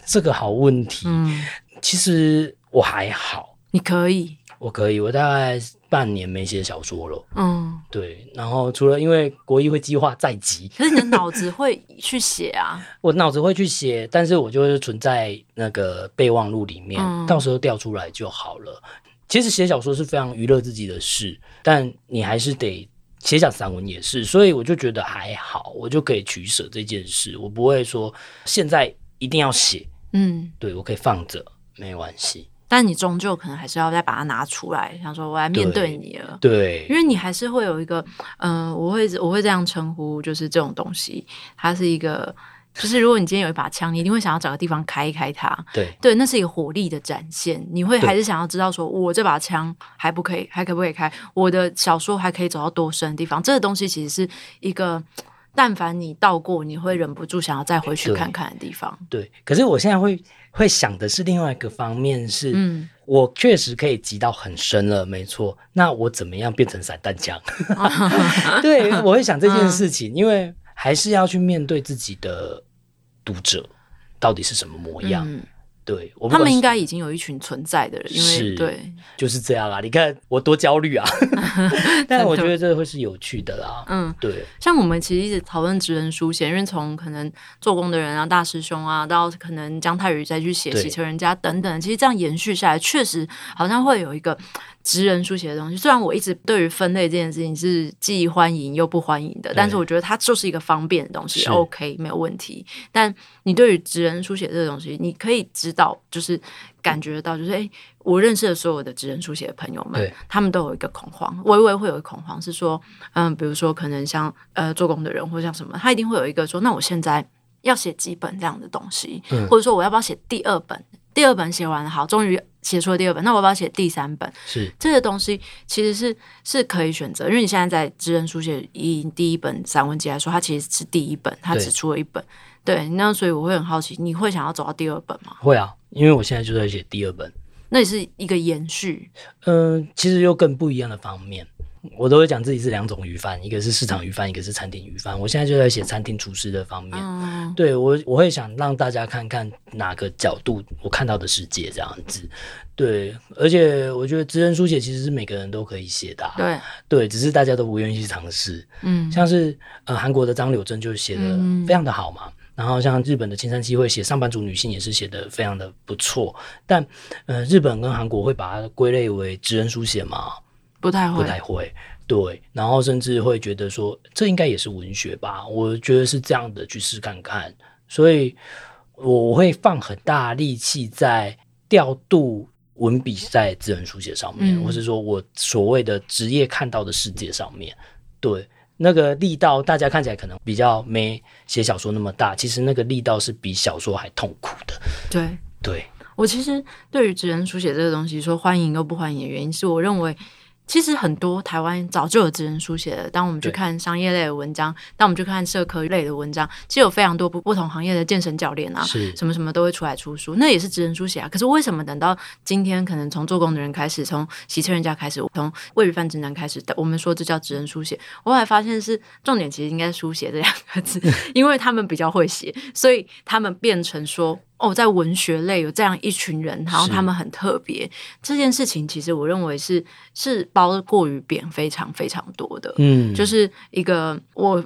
这个好问题。嗯，其实我还好。你可以。我可以，我大概半年没写小说了。嗯，对。然后除了因为国艺会计划在即，可是你的脑子会去写啊？[laughs] 我脑子会去写，但是我就是存在那个备忘录里面，嗯、到时候调出来就好了。其实写小说是非常娱乐自己的事，但你还是得写讲散文也是，所以我就觉得还好，我就可以取舍这件事，我不会说现在一定要写。嗯，对，我可以放着，没关系。但你终究可能还是要再把它拿出来，想说我来面对你了。对，对，因为你还是会有一个，嗯、呃，我会我会这样称呼，就是这种东西，它是一个，就是如果你今天有一把枪，你一定会想要找个地方开一开它。对，对，那是一个火力的展现，你会还是想要知道说，我这把枪还不可以，还可不可以开？我的小说还可以走到多深的地方？这个东西其实是一个，但凡你到过，你会忍不住想要再回去看看的地方。对，对，可是我现在会。会想的是另外一个方面是，嗯，我确实可以急到很深了，没错。那我怎么样变成散弹枪？[laughs] 对，我会想这件事情，嗯、因为还是要去面对自己的读者到底是什么模样。嗯对，我他们应该已经有一群存在的人，因为是对，就是这样啊。你看我多焦虑啊！[laughs] 但我觉得这会是有趣的啦。嗯，对。像我们其实一直讨论职人书写，因为从可能做工的人啊、大师兄啊，到可能姜太宇再去写洗车人家等等，其实这样延续下来，确实好像会有一个。职人书写的东西，虽然我一直对于分类这件事情是既欢迎又不欢迎的，但是我觉得它就是一个方便的东西，OK 没有问题。但你对于职人书写这个东西，你可以知道，就是感觉到，就是诶，我认识的所有的职人书写的朋友们，他们都有一个恐慌，微微会有一个恐慌，是说，嗯，比如说可能像呃做工的人或者像什么，他一定会有一个说，那我现在要写几本这样的东西，嗯、或者说我要不要写第二本？第二本写完了，好，终于写出了第二本，那我要不要写第三本？是这些东西其实是是可以选择，因为你现在在职人书写以第一本散文集来说，它其实是第一本，它只出了一本，对，对，那所以我会很好奇，你会想要走到第二本吗？会啊，因为我现在就在写第二本，那也是一个延续，嗯、呃，其实又更不一样的方面。我都会讲自己是两种鱼贩，一个是市场鱼贩，一个是餐厅鱼贩。我现在就在写餐厅厨师的方面，嗯、对我我会想让大家看看哪个角度我看到的世界这样子。对，而且我觉得职人书写其实是每个人都可以写的、啊，对对，只是大家都不愿意去尝试。嗯，像是呃韩国的张柳珍就写的非常的好嘛，嗯、然后像日本的青山七会写上班族女性也是写的非常的不错，但呃日本跟韩国会把它归类为职人书写吗？不太会，不太会，对，然后甚至会觉得说，这应该也是文学吧？我觉得是这样的，去试看看。所以我会放很大力气在调度文笔在自然书写上面，嗯、或是说我所谓的职业看到的世界上面。对，那个力道，大家看起来可能比较没写小说那么大，其实那个力道是比小说还痛苦的。对，对。我其实对于职人书写这个东西，说欢迎又不欢迎的原因，是我认为。其实很多台湾早就有职人书写的。当我们去看商业类的文章，当我们去看社科类的文章，其实有非常多不不同行业的健身教练啊，什么什么都会出来出书，那也是职人书写啊。可是为什么等到今天，可能从做工的人开始，从洗车人家开始，从喂鱼饭直男开始，我们说这叫职人书写，我后来发现是重点，其实应该是书写这两个字，[laughs] 因为他们比较会写，所以他们变成说。哦，在文学类有这样一群人，然后他们很特别。这件事情其实我认为是是包过于贬非常非常多的。嗯，就是一个我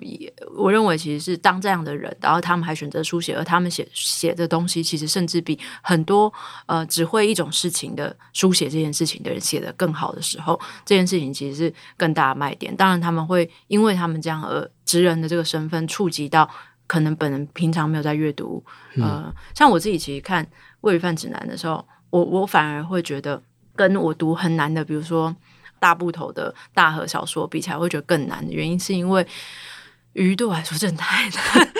我认为其实是当这样的人，然后他们还选择书写，而他们写写的东西其实甚至比很多呃只会一种事情的书写这件事情的人写的更好的时候，这件事情其实是更大的卖点。当然他们会因为他们这样而职人的这个身份触及到。可能本人平常没有在阅读，呃，像我自己其实看《喂鱼饭指南》的时候，我我反而会觉得跟我读很难的，比如说大部头的大河小说比起来，会觉得更难的原因是因为鱼对我来说真的太难。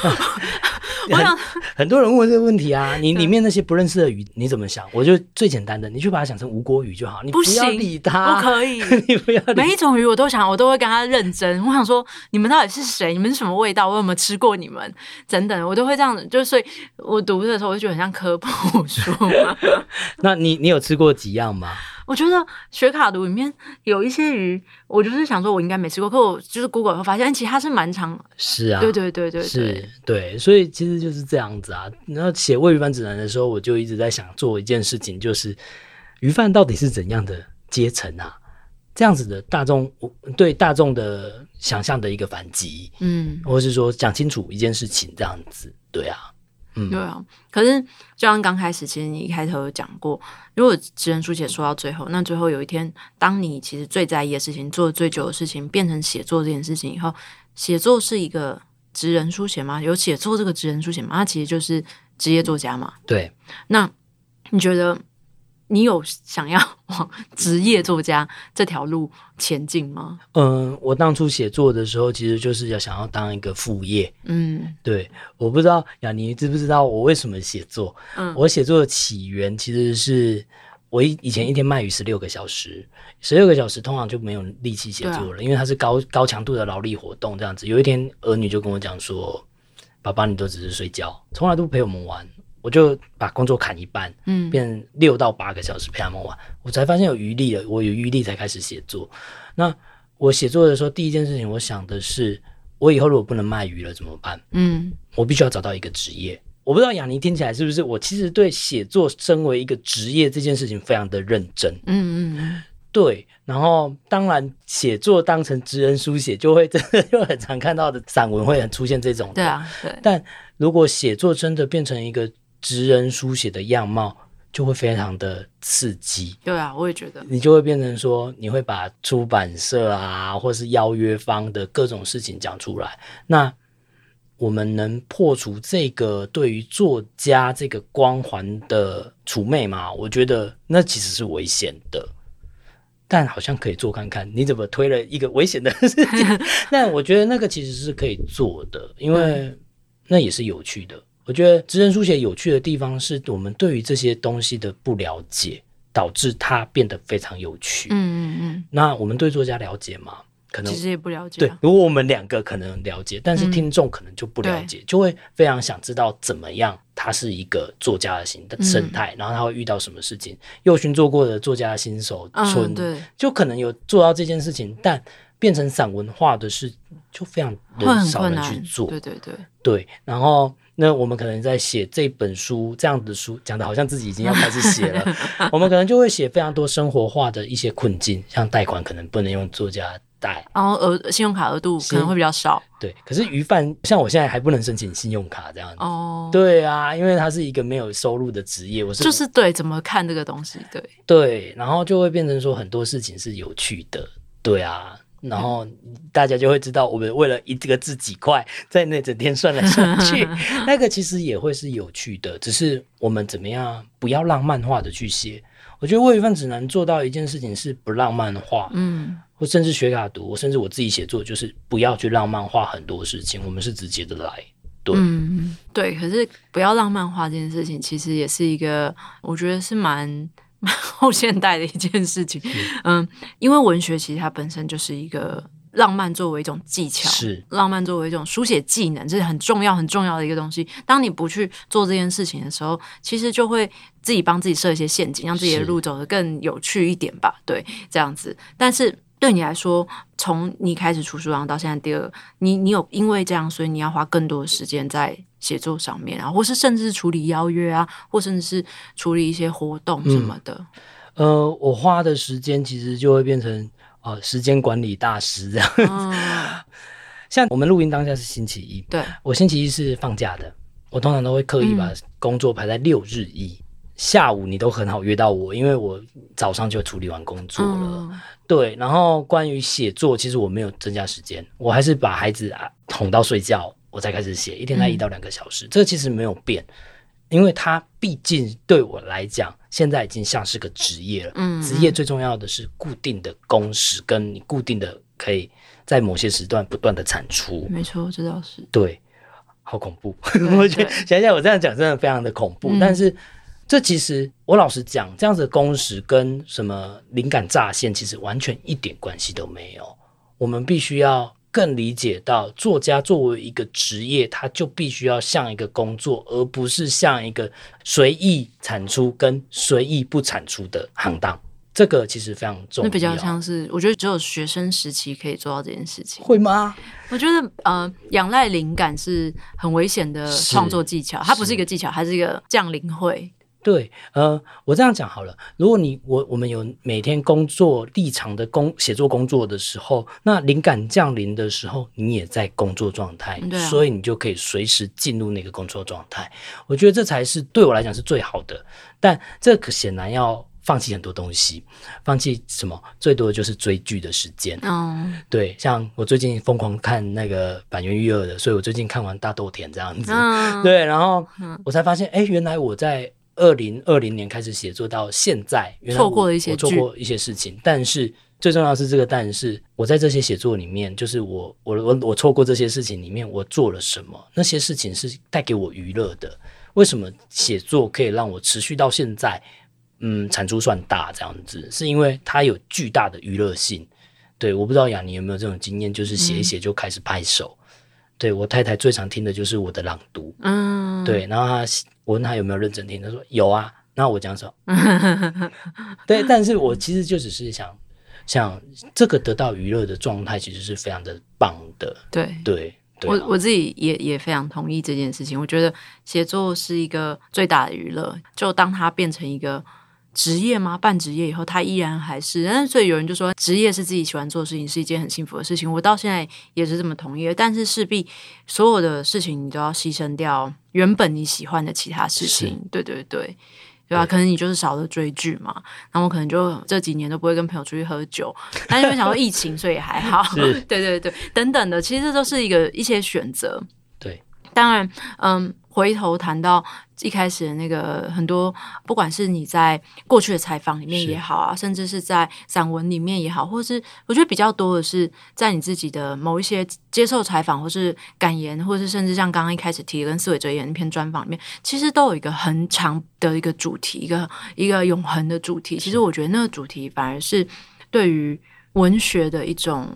[laughs] [laughs] 我想很，很多人问这个问题啊，你里面那些不认识的鱼，你怎么想？我就最简单的，你就把它想成无锅鱼就好，你不要理它，不可以，[laughs] 你不要理。每一种鱼我都想，我都会跟他认真。我想说，你们到底是谁？你们是什么味道？我有没有吃过你们？等等，我都会这样子。就所以，我读的时候，我就觉得很像科普书。[laughs] 那你你有吃过几样吗？我觉得雪卡毒里面有一些鱼，我就是想说，我应该没吃过。可我就是 Google 后发现，其实它是蛮长。是啊，对对对对，对，是，对。所以其实就是这样子啊。然后写喂鱼贩指南的时候，我就一直在想做一件事情，就是鱼贩到底是怎样的阶层啊？这样子的大众对大众的想象的一个反击，嗯，或是说讲清楚一件事情，这样子，对啊。嗯，对啊，可是就像刚开始，其实你一开头有讲过，如果职人书写说到最后，那最后有一天，当你其实最在意的事情、做的最久的事情，变成写作这件事情以后，写作是一个职人书写吗？有写作这个职人书写吗？它其实就是职业作家嘛。对，那你觉得？你有想要往 [laughs] 职业作家这条路前进吗？嗯，我当初写作的时候，其实就是要想要当一个副业。嗯，对，我不知道雅尼知不知道我为什么写作？嗯，我写作的起源其实是我以以前一天卖鱼十六个小时，十六个小时通常就没有力气写作了，啊，因为它是高高强度的劳力活动。这样子，有一天儿女就跟我讲说：“爸爸，你都只是睡觉，从来都不陪我们玩。”我就把工作砍一半，嗯，变六到八个小时陪他们玩，我才发现有余力了。我有余力才开始写作。那我写作的时候，第一件事情我想的是，我以后如果不能卖鱼了怎么办？嗯，我必须要找到一个职业。我不知道雅尼听起来是不是？我其实对写作身为一个职业这件事情非常的认真。嗯嗯，对。然后当然写作当成职人书写，就会 [laughs] 真的就很常看到的散文会很出现这种。对啊，对。但如果写作真的变成一个职人书写的样貌就会非常的刺激。对啊，我也觉得。你就会变成说，你会把出版社啊，或是邀约方的各种事情讲出来。那我们能破除这个对于作家这个光环的除魅吗？我觉得那其实是危险的。但好像可以做看看。你怎么推了一个危险的事情？[laughs] 那我觉得那个其实是可以做的，因为那也是有趣的。我觉得职人书写有趣的地方是我们对于这些东西的不了解，导致它变得非常有趣。嗯嗯嗯。那我们对作家了解吗？可能其实也不了解。对，如果我们两个可能了解，但是听众可能就不了解，嗯、就会非常想知道怎么样他是一个作家的心的生态，嗯、然后他会遇到什么事情。右勋做过的作家的新手村，嗯、对，就可能有做到这件事情，但变成散文化的事就非常少人去做。对对对对，然后。那我们可能在写这本书这样的书，讲的好像自己已经要开始写了。[laughs] 我们可能就会写非常多生活化的一些困境，像贷款可能不能用作家贷，然后额信用卡额度可能会比较少。对，可是鱼贩像我现在还不能申请信用卡这样子。哦，对啊，因为它是一个没有收入的职业，我是就是对怎么看这个东西？对对，然后就会变成说很多事情是有趣的。对啊。然后大家就会知道，我们为了一个字几块，在那整天算来算去，[laughs] 那个其实也会是有趣的。只是我们怎么样不要浪漫化的去写。我觉得喂鱼贩指南做到一件事情是不浪漫化，嗯，或甚至学卡读，甚至我自己写作就是不要去浪漫化很多事情，我们是直接的来。对，嗯，对。可是不要浪漫化这件事情，其实也是一个，我觉得是蛮蛮后现代的一件事情。嗯，因为文学其实它本身就是一个。浪漫作为一种技巧，是浪漫作为一种书写技能，这是很重要很重要的一个东西。当你不去做这件事情的时候，其实就会自己帮自己设一些陷阱，让自己的路走得更有趣一点吧。对，这样子。但是对你来说，从你开始出书，然后到现在第二，你你有因为这样，所以你要花更多的时间在写作上面啊，或是甚至是处理邀约啊，或甚至是处理一些活动什么的。嗯、呃，我花的时间其实就会变成。哦，时间管理大师这样 [laughs] 像我们录音当下是星期一，对，我星期一是放假的。我通常都会刻意把工作排在六日一、嗯、下午，你都很好约到我，因为我早上就处理完工作了。嗯、对，然后关于写作，其实我没有增加时间，我还是把孩子啊哄到睡觉，我才开始写，一天才一到两个小时，嗯、这个其实没有变。因为它毕竟对我来讲，现在已经像是个职业了。嗯，职业最重要的是固定的工时，跟你固定的可以在某些时段不断的产出。没错，这倒是。对，好恐怖。[laughs] 我觉得想想我这样讲真的非常的恐怖。嗯、但是这其实我老实讲，这样子的工时跟什么灵感乍现，其实完全一点关系都没有。我们必须要。更理解到，作家作为一个职业，他就必须要像一个工作，而不是像一个随意产出跟随意不产出的行当。这个其实非常重要。那比较像是，我觉得只有学生时期可以做到这件事情。会吗？我觉得，呃，仰赖灵感是很危险的创作技巧。它不是一个技巧，它是一个降临会。对，呃，我这样讲好了。如果你我我们有每天工作立场的工写作工作的时候，那灵感降临的时候，你也在工作状态，所以你就可以随时进入那个工作状态。我觉得这才是对我来讲是最好的。但这可显然要放弃很多东西，放弃什么？最多的就是追剧的时间。嗯，对，像我最近疯狂看那个板垣育二的，所以我最近看完大豆田这样子。嗯，对，然后我才发现，哎，原来我在。二零二零年开始写作到现在，原来我，错过了一些，我做过一些事情，但是最重要的是这个，但是我在这些写作里面，就是我我我我错过这些事情里面，我做了什么？那些事情是带给我娱乐的。为什么写作可以让我持续到现在？嗯，产出算大这样子，是因为它有巨大的娱乐性。对，我不知道雅尼有没有这种经验，就是写一写就开始拍手。嗯、对，我太太最常听的就是我的朗读，嗯，对，然后她。我问他有没有认真听，他说有啊。那我讲什么？[laughs] 对，但是我其实就只是想，想这个得到娱乐的状态，其实是非常的棒的。对对，对我我自己也也非常同意这件事情。我觉得写作是一个最大的娱乐，就当它变成一个。职业吗？半职业以后，他依然还是。但是，所以有人就说，职业是自己喜欢做的事情，是一件很幸福的事情。我到现在也是这么同意。但是，势必所有的事情，你都要牺牲掉原本你喜欢的其他事情。对对对，对吧？对可能你就是少了追剧嘛。然后，我可能就这几年都不会跟朋友出去喝酒。但因为想说疫情，所以也还好。[laughs] 对对对，等等的，其实这都是一个一些选择。对，当然，嗯。回头谈到一开始的那个很多，不管是你在过去的采访里面也好啊，甚至是在散文里面也好，或是我觉得比较多的是在你自己的某一些接受采访，或是感言，或是甚至像刚刚一开始提的跟思维哲言那篇专访里面，其实都有一个很长的一个主题，一个一个永恒的主题。其实我觉得那个主题反而是对于文学的一种。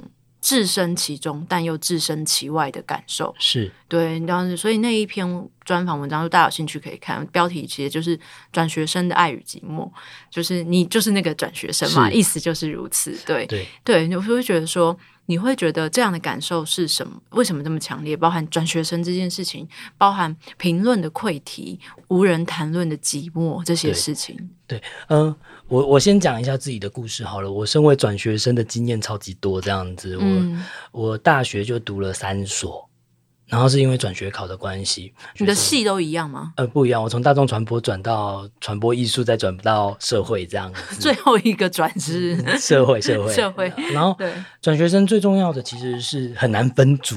置身其中，但又置身其外的感受是对，当时所以那一篇专访文章，就大家有兴趣可以看。标题其实就是“转学生的爱与寂寞”，就是你就是那个转学生嘛，意思就是如此。对对对，你会觉得说，你会觉得这样的感受是什么？为什么这么强烈？包含转学生这件事情，包含评论的溃题、无人谈论的寂寞这些事情。对，嗯。呃我我先讲一下自己的故事好了。我身为转学生的经验超级多，这样子。嗯、我我大学就读了三所，然后是因为转学考的关系。你的系都一样吗？呃，不一样。我从大众传播转到传播艺术，再转到社会这样子。[laughs] 最后一个转是社会，[laughs] 社会，社会。然后对转学生最重要的其实是很难分组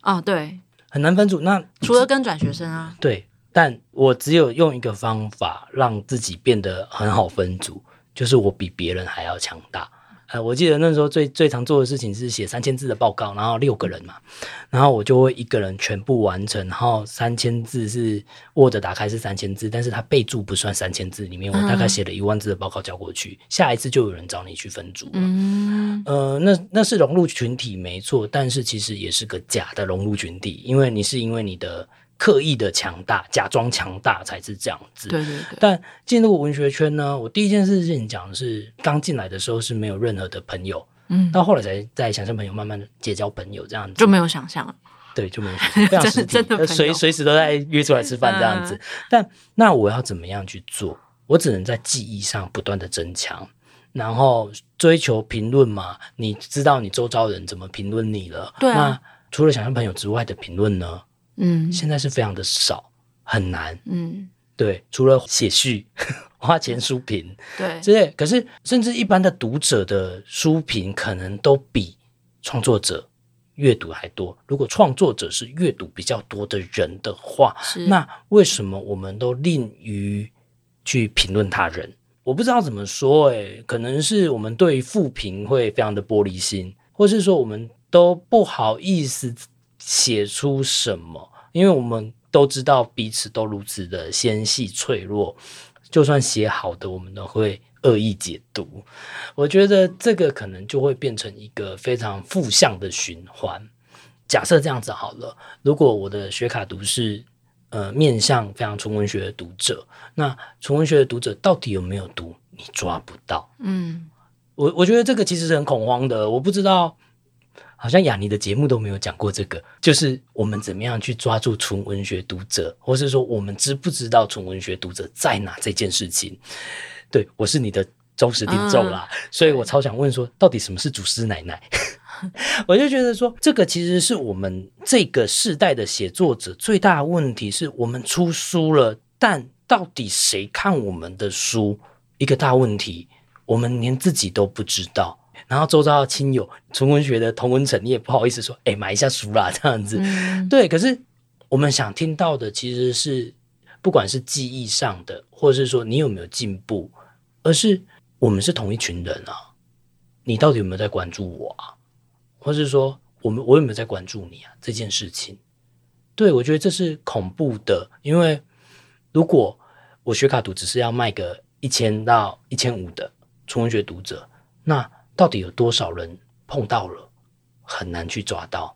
啊，对，很难分组。那除了跟转学生啊，对，但我只有用一个方法让自己变得很好分组。就是我比别人还要强大，呃，我记得那时候最最常做的事情是写三千字的报告，然后六个人嘛，然后我就会一个人全部完成，然后三千字是 Word 打开是三千字，但是它备注不算三千字里面，我大概写了一万字的报告交过去，嗯、下一次就有人找你去分组了。嗯，呃，那那是融入群体没错，但是其实也是个假的融入群体，因为你是因为你的。刻意的强大，假装强大才是这样子。对对对。但进入文学圈呢，我第一件事情讲的是，刚进来的时候是没有任何的朋友，嗯，到后来才在想象朋友，慢慢的结交朋友这样子，就没有想象了。对，就没有想象，非常 [laughs] 实际的，随随时都在约出来吃饭这样子。嗯、但那我要怎么样去做？我只能在记忆上不断的增强，然后追求评论嘛。你知道你周遭人怎么评论你了？对、啊。那除了想象朋友之外的评论呢？嗯，现在是非常的少，很难。嗯，对，除了写序、[laughs] 花钱书评，对，之类。可是，甚至一般的读者的书评，可能都比创作者阅读还多。如果创作者是阅读比较多的人的话，那为什么我们都吝于去评论他人？我不知道怎么说，诶，可能是我们对于负评会非常的玻璃心，或是说我们都不好意思。写出什么？因为我们都知道彼此都如此的纤细脆弱，就算写好的，我们都会恶意解读。我觉得这个可能就会变成一个非常负向的循环。假设这样子好了，如果我的学卡读是呃面向非常纯文学的读者，那纯文学的读者到底有没有读？你抓不到。嗯，我我觉得这个其实是很恐慌的。我不知道。好像雅尼的节目都没有讲过这个，就是我们怎么样去抓住纯文学读者，或是说我们知不知道纯文学读者在哪这件事情。对，我是你的忠实听众啦，嗯、所以我超想问说，到底什么是祖师奶奶？[laughs] 我就觉得说，这个其实是我们这个世代的写作者最大的问题，是我们出书了，但到底谁看我们的书？一个大问题，我们连自己都不知道。然后周遭的亲友，纯文学的同文层，你也不好意思说，哎，买一下书啦，这样子。嗯、对，可是我们想听到的其实是，不管是记忆上的，或者是说你有没有进步，而是我们是同一群人啊，你到底有没有在关注我啊？或是说，我们我有没有在关注你啊？这件事情，对，我觉得这是恐怖的，因为如果我学卡读只是要卖个一千到一千五的纯文学读者，那到底有多少人碰到了，很难去抓到。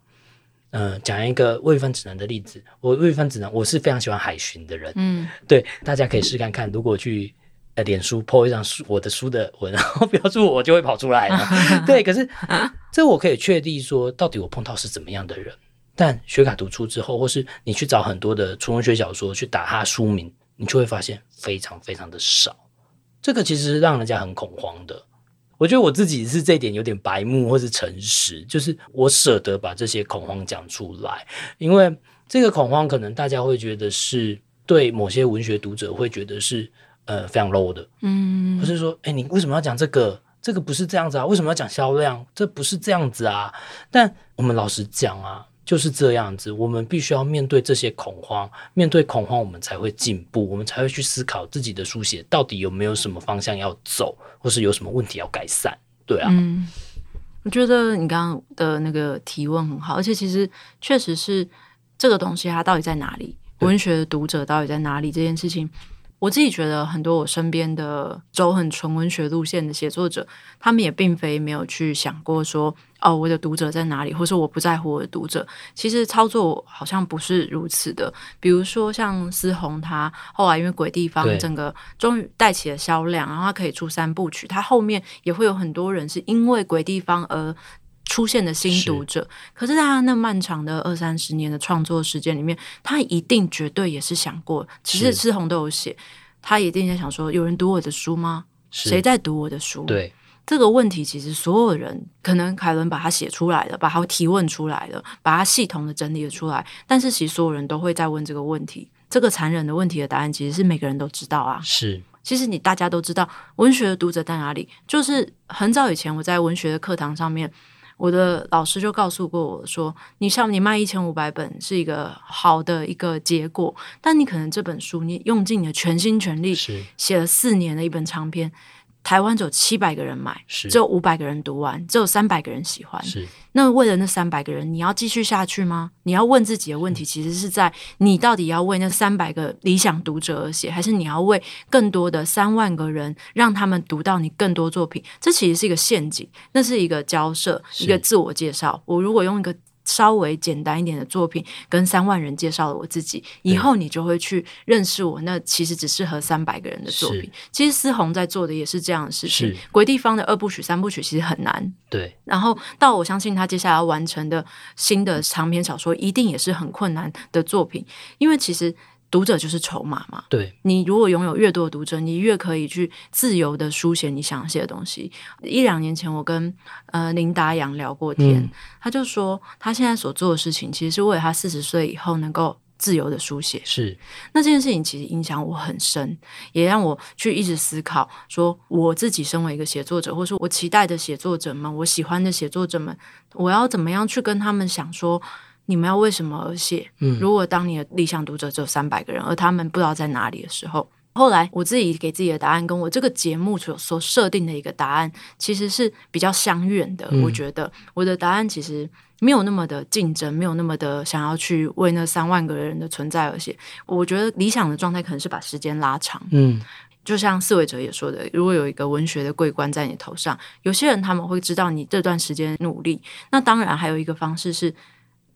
嗯、呃，讲一个未分指南的例子。我未分指南，我是非常喜欢海巡的人。嗯，对，大家可以试看看。如果去呃脸书 po 一张书我的书的文，然后标注我，就会跑出来了。[laughs] 对，可是这我可以确定说，到底我碰到是怎么样的人。但学卡读出之后，或是你去找很多的纯文学小说去打他书名，你就会发现非常非常的少。这个其实让人家很恐慌的。我觉得我自己是这一点有点白目，或是诚实，就是我舍得把这些恐慌讲出来，因为这个恐慌可能大家会觉得是对某些文学读者会觉得是呃非常 low 的，嗯，或是说，哎，你为什么要讲这个？这个不是这样子啊？为什么要讲销量？这不是这样子啊？但我们老实讲啊。就是这样子，我们必须要面对这些恐慌，面对恐慌，我们才会进步，我们才会去思考自己的书写到底有没有什么方向要走，或是有什么问题要改善。对啊，嗯，我觉得你刚刚的那个提问很好，而且其实确实是这个东西它到底在哪里？文学的读者到底在哪里？这件事情。我自己觉得，很多我身边的走很纯文学路线的写作者，他们也并非没有去想过说，哦，我的读者在哪里，或是我不在乎我的读者。其实操作好像不是如此的。比如说像思红，他后来因为鬼地方整个终于带起了销量，然后他可以出三部曲，他后面也会有很多人是因为鬼地方而。出现的新读者，是，可是在他那漫长的二三十年的创作时间里面，他一定绝对也是想过，其实思宏都有写，他一定在想说，有人读我的书吗？谁在读我的书？对，这个问题，其实所有人可能凯伦把它写出来了，把它提问出来了，把它系统的整理了出来，但是其实所有人都会在问这个问题，这个残忍的问题的答案，其实是每个人都知道啊。是，其实你大家都知道，文学的读者在哪里？就是很早以前我在文学的课堂上面。我的老师就告诉过我说：“你像你卖一千五百本是一个好的一个结果，但你可能这本书你用尽你的全心全力，写了四年的一本长篇，台湾只有七百个人买，只有五百个人读完，只有三百个人喜欢。是那为了那三百个人，你要继续下去吗？你要问自己的问题，其实是在你到底要为那三百个理想读者而写，还是你要为更多的三万个人，让他们读到你更多作品？这其实是一个陷阱，那是一个交涉，一个自我介绍。我如果用一个。稍微简单一点的作品，跟三万人介绍了我自己，以后你就会去认识我。那其实只适合三百个人的作品。其实思红在做的也是这样的事情。鬼地方的二部曲、三部曲其实很难。对。然后到我相信他接下来要完成的新的长篇小说，一定也是很困难的作品，因为其实。读者就是筹码嘛，对，你如果拥有越多的读者，你越可以去自由的书写你想写的东西。一两年前，我跟呃林达阳聊过天，嗯，他就说他现在所做的事情，其实是为了他四十岁以后能够自由的书写。是，那这件事情其实影响我很深，也让我去一直思考，说我自己身为一个写作者，或者说我期待的写作者们，我喜欢的写作者们，我要怎么样去跟他们想说。你们要为什么而写？嗯，如果当你的理想读者只有三百个人，而他们不知道在哪里的时候，后来我自己给自己的答案，跟我这个节目所所设定的一个答案，其实是比较相远的。嗯。我觉得我的答案其实没有那么的竞争，没有那么的想要去为那三万个人的存在而写。我觉得理想的状态可能是把时间拉长。嗯，就像思维者也说的，如果有一个文学的桂冠在你头上，有些人他们会知道你这段时间努力。那当然还有一个方式是。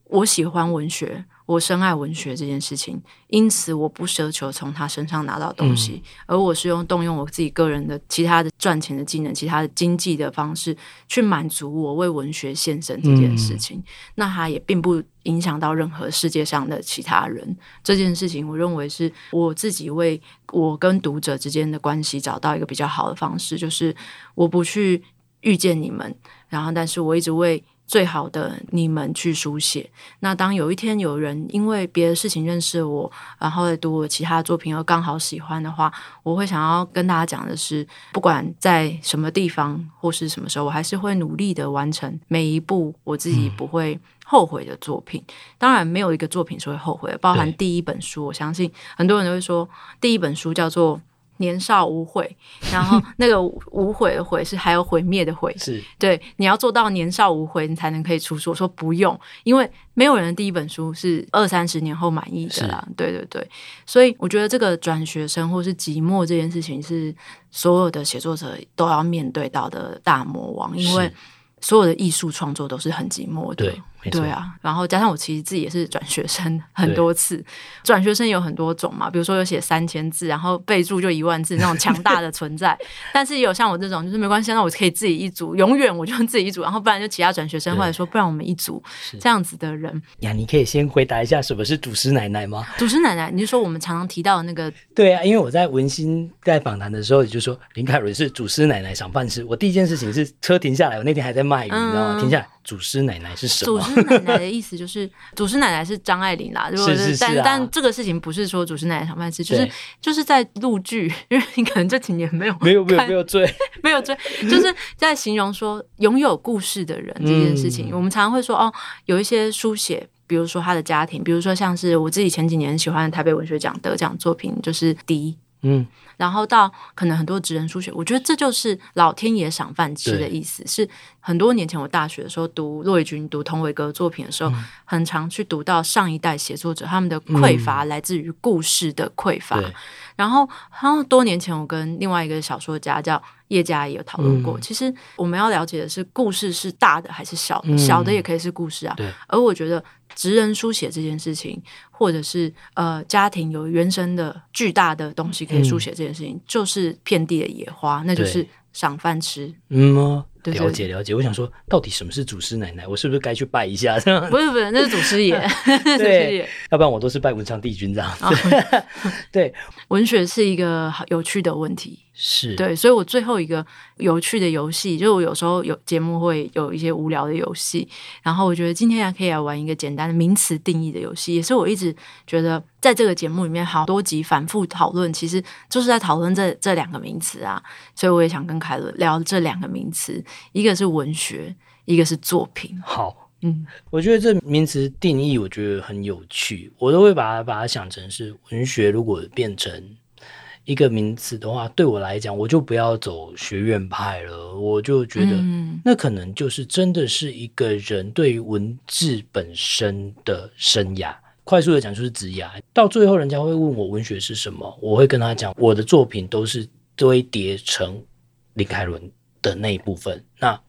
我喜欢文学，我深爱文学这件事情，因此我不奢求从他身上拿到东西，嗯，而我是用动用我自己个人的其他的赚钱的技能，其他的经济的方式去满足我为文学献身这件事情。嗯，那他也并不影响到任何世界上的其他人。这件事情，我认为是我自己为我跟读者之间的关系找到一个比较好的方式，就是我不去遇见你们，然后，但是我一直为。最好的你们去书写。那当有一天有人因为别的事情认识我，然后来读我其他作品而刚好喜欢的话，我会想要跟大家讲的是，不管在什么地方或是什么时候，我还是会努力的完成每一部我自己不会后悔的作品。嗯。当然，没有一个作品是会后悔的，包含第一本书。我相信很多人都会说，第一本书叫做。年少无悔，[laughs] 然后那个无悔的悔是还有毁灭的毁，是对，你要做到年少无悔，你才能可以出书。我说不用，因为没有人的第一本书是二三十年后满意的啦。对对对，所以我觉得这个转学生或是寂寞这件事情是所有的写作者都要面对到的大魔王，因为所有的艺术创作都是很寂寞的。对。对啊，然后加上我其实自己也是转学生很多次，转学生有很多种嘛，比如说有写三千字，然后备注就一万字那种强大的存在，[laughs] 但是也有像我这种就是没关系，那我可以自己一组，永远我就自己一组，然后不然就其他转学生或者说不然我们一组这样子的人。呀，你可以先回答一下什么是祖师奶奶吗？祖师奶奶，你就说我们常常提到的那个？对啊，因为我在文心在访谈的时候，你就说林凯伦是祖师奶奶赏饭吃，我第一件事情是车停下来，我那天还在卖鱼，嗯、你知道吗？停下来。祖师奶奶是什么？祖师奶奶的意思就是，[laughs] 祖师奶奶是张爱玲啦，是是是、啊、但但这个事情不是说祖师奶奶想饭吃，就是就是在录剧，因为你可能这几年没有没有没有没有追，[laughs] 没有追，就是在形容说拥有故事的人这件事情。嗯、我们常常会说哦，有一些书写，比如说他的家庭，比如说像是我自己前几年喜欢的台北文学奖得奖作品，就是《笛》。嗯。然后到可能很多职人书写，我觉得这就是老天爷赏饭吃的意思。是很多年前我大学的时候读骆以军、读童伟格作品的时候，嗯，很常去读到上一代写作者他们的匮乏来自于故事的匮乏。嗯、然后，然后多年前我跟另外一个小说家叫叶嘉也有讨论过，嗯。其实我们要了解的是，故事是大的还是小的？嗯、小的也可以是故事啊。而我觉得。职人书写这件事情，或者是呃家庭有原生的巨大的东西可以书写这件事情，嗯、就是遍地的野花，那就是赏饭吃。嗯吗？了解了解，我想说，到底什么是祖师奶奶？我是不是该去拜一下？这 [laughs] 样不是不是，那是祖师爷。[laughs] [laughs] 对，要不然我都是拜文昌帝君这样子。对，文学是一个好有趣的问题。是对，所以我最后一个有趣的游戏，就是我有时候有节目会有一些无聊的游戏，然后我觉得今天还可以来玩一个简单的名词定义的游戏，也是我一直觉得在这个节目里面好多集反复讨论，其实就是在讨论这这两个名词啊，所以我也想跟凯伦聊这两个名词。一个是文学，一个是作品。好，嗯，我觉得这名词定义我觉得很有趣，我都会把它把它想成是文学，如果变成一个名词的话，对我来讲，我就不要走学院派了。我就觉得，那可能就是真的是一个人对于文字本身的生涯。快速的讲，就是职涯。到最后，人家会问我文学是什么，我会跟他讲，我的作品都是堆叠成林凯伦的那一部分。那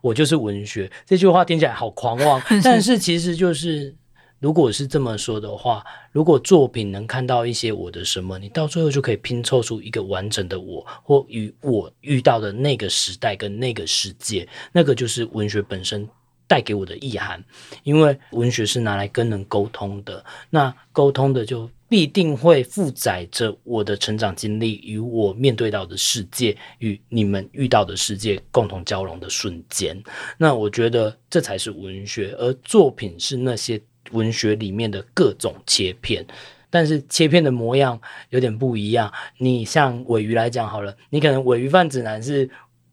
我就是文学。这句话听起来好狂妄，[laughs] 但是其实就是。如果是这么说的话，如果作品能看到一些我的什么，你到最后就可以拼凑出一个完整的我，或与我遇到的那个时代跟那个世界，那个就是文学本身带给我的意涵。因为文学是拿来跟人沟通的，那沟通的就必定会负载着我的成长经历与我面对到的世界与你们遇到的世界共同交融的瞬间。那我觉得这才是文学，而作品是那些。文学里面的各种切片，但是切片的模样有点不一样。你像尾鱼来讲好了，你可能尾鱼饭指南是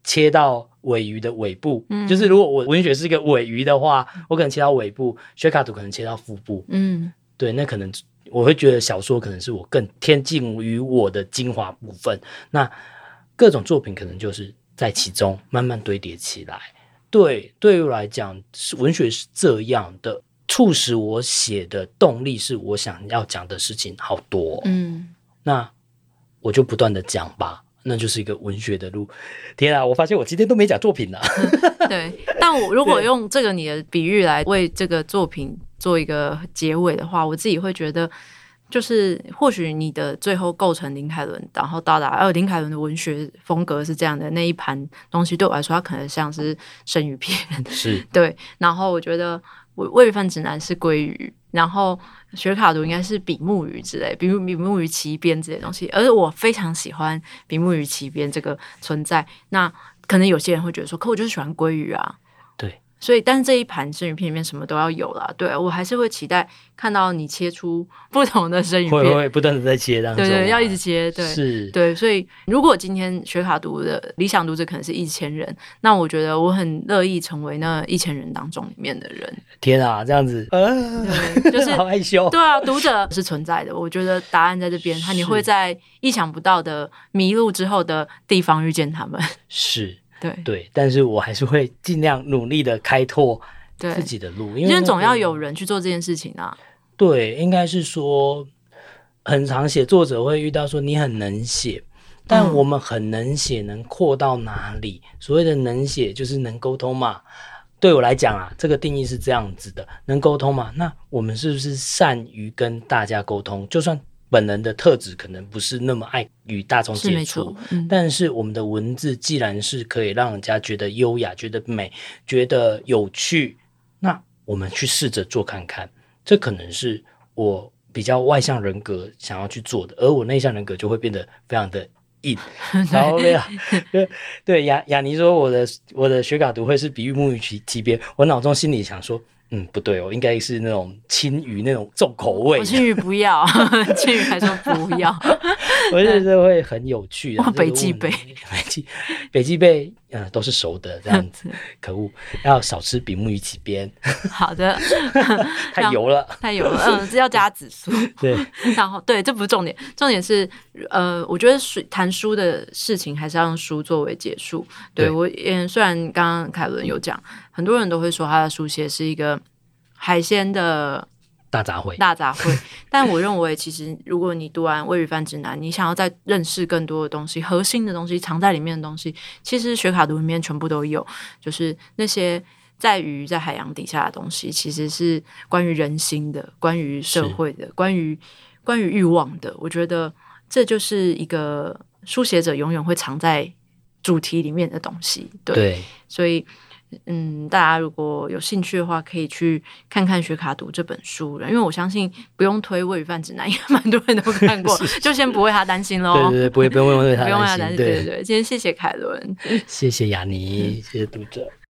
切到尾鱼的尾部，嗯，就是如果我文学是一个尾鱼的话，我可能切到尾部，学卡图可能切到腹部，嗯，对，那可能我会觉得小说可能是我更贴近于我的精华部分。那各种作品可能就是在其中慢慢堆叠起来。对，对于我来讲，文学是这样的。促使我写的动力是我想要讲的事情好多，哦，嗯，那我就不断的讲吧，那就是一个文学的路。天啊，我发现我今天都没讲作品了。[laughs] 对，但我如果用这个你的比喻来为这个作品做一个结尾的话，我自己会觉得，就是或许你的最后构成林凯伦，然后到达呃林凯伦的文学风格是这样的那一盘东西，对我来说，它可能像是生鱼片，是 [laughs] 对，然后我觉得。鮪鱼饭指南是鲑鱼，然后学卡读应该是比目鱼之类，比目比目鱼鳍边这些东西。而我非常喜欢比目鱼鳍边这个存在。那可能有些人会觉得说，可我就是喜欢鲑鱼啊。所以，但是这一盘生鱼片里面什么都要有啦。对，我还是会期待看到你切出不同的生鱼片，会会不断的在切当中，对对，要一直切，对，是，对。所以，如果今天学卡读的理想读者可能是一千人，那我觉得我很乐意成为那一千人当中里面的人。天啊，这样子，对，就是 [laughs] 好害羞。对啊，读者是存在的，我觉得答案在这边，[laughs] 他你会在意想不到的迷路之后的地方遇见他们。是。对对，但是我还是会尽量努力的开拓自己的路，因为总要有人去做这件事情啊。对，应该是说，很常写作者会遇到说你很能写，但我们很能写能扩到哪里？嗯、所谓的能写就是能沟通嘛。对我来讲啊，这个定义是这样子的：能沟通嘛？那我们是不是善于跟大家沟通？就算。本人的特质可能不是那么爱与大众接触，嗯，但是我们的文字既然是可以让人家觉得优雅、觉得美、觉得有趣，那我们去试着做看看。这可能是我比较外向人格想要去做的，而我内向人格就会变得非常的硬。[laughs] 然后对啊，对 [laughs] 对，雅雅尼说我的我的学卡读会是比喻目鱼级级别，我脑中心里想说。嗯，不对哦，应该是那种青鱼那种重口味。青鱼不要，青鱼还说不要。[laughs] 我觉得会很有趣的。[laughs] 北极贝，北极北极贝，嗯，都是熟的这样子。[laughs] 可恶，要少吃比目鱼鳍边。好的，太油了，太油了。嗯，这要加紫苏。对，然后对，这不是重点，重点是，呃，我觉得书谈书的事情还是要用书作为结束。对，对我，嗯，虽然刚刚凯伦有讲。很多人都会说他的书写是一个海鲜的大杂烩，大杂烩。[laughs] 但我认为，其实如果你读完《未雨饭指南》，你想要再认识更多的东西，核心的东西藏在里面的东西，其实学卡读里面全部都有。就是那些在于在海洋底下的东西，其实是关于人心的，关于社会的，关于关于欲望的。我觉得这就是一个书写者永远会藏在主题里面的东西。对，对所以。嗯，大家如果有兴趣的话，可以去看看学卡读这本书了。因为我相信不用推《喂鱼饭指南》，应该蛮多人都看过，就先不为他担心喽。对对对，不会不用为他担心，不用为他担心。对对对，今天谢谢凯伦，谢谢雅尼，谢谢读者。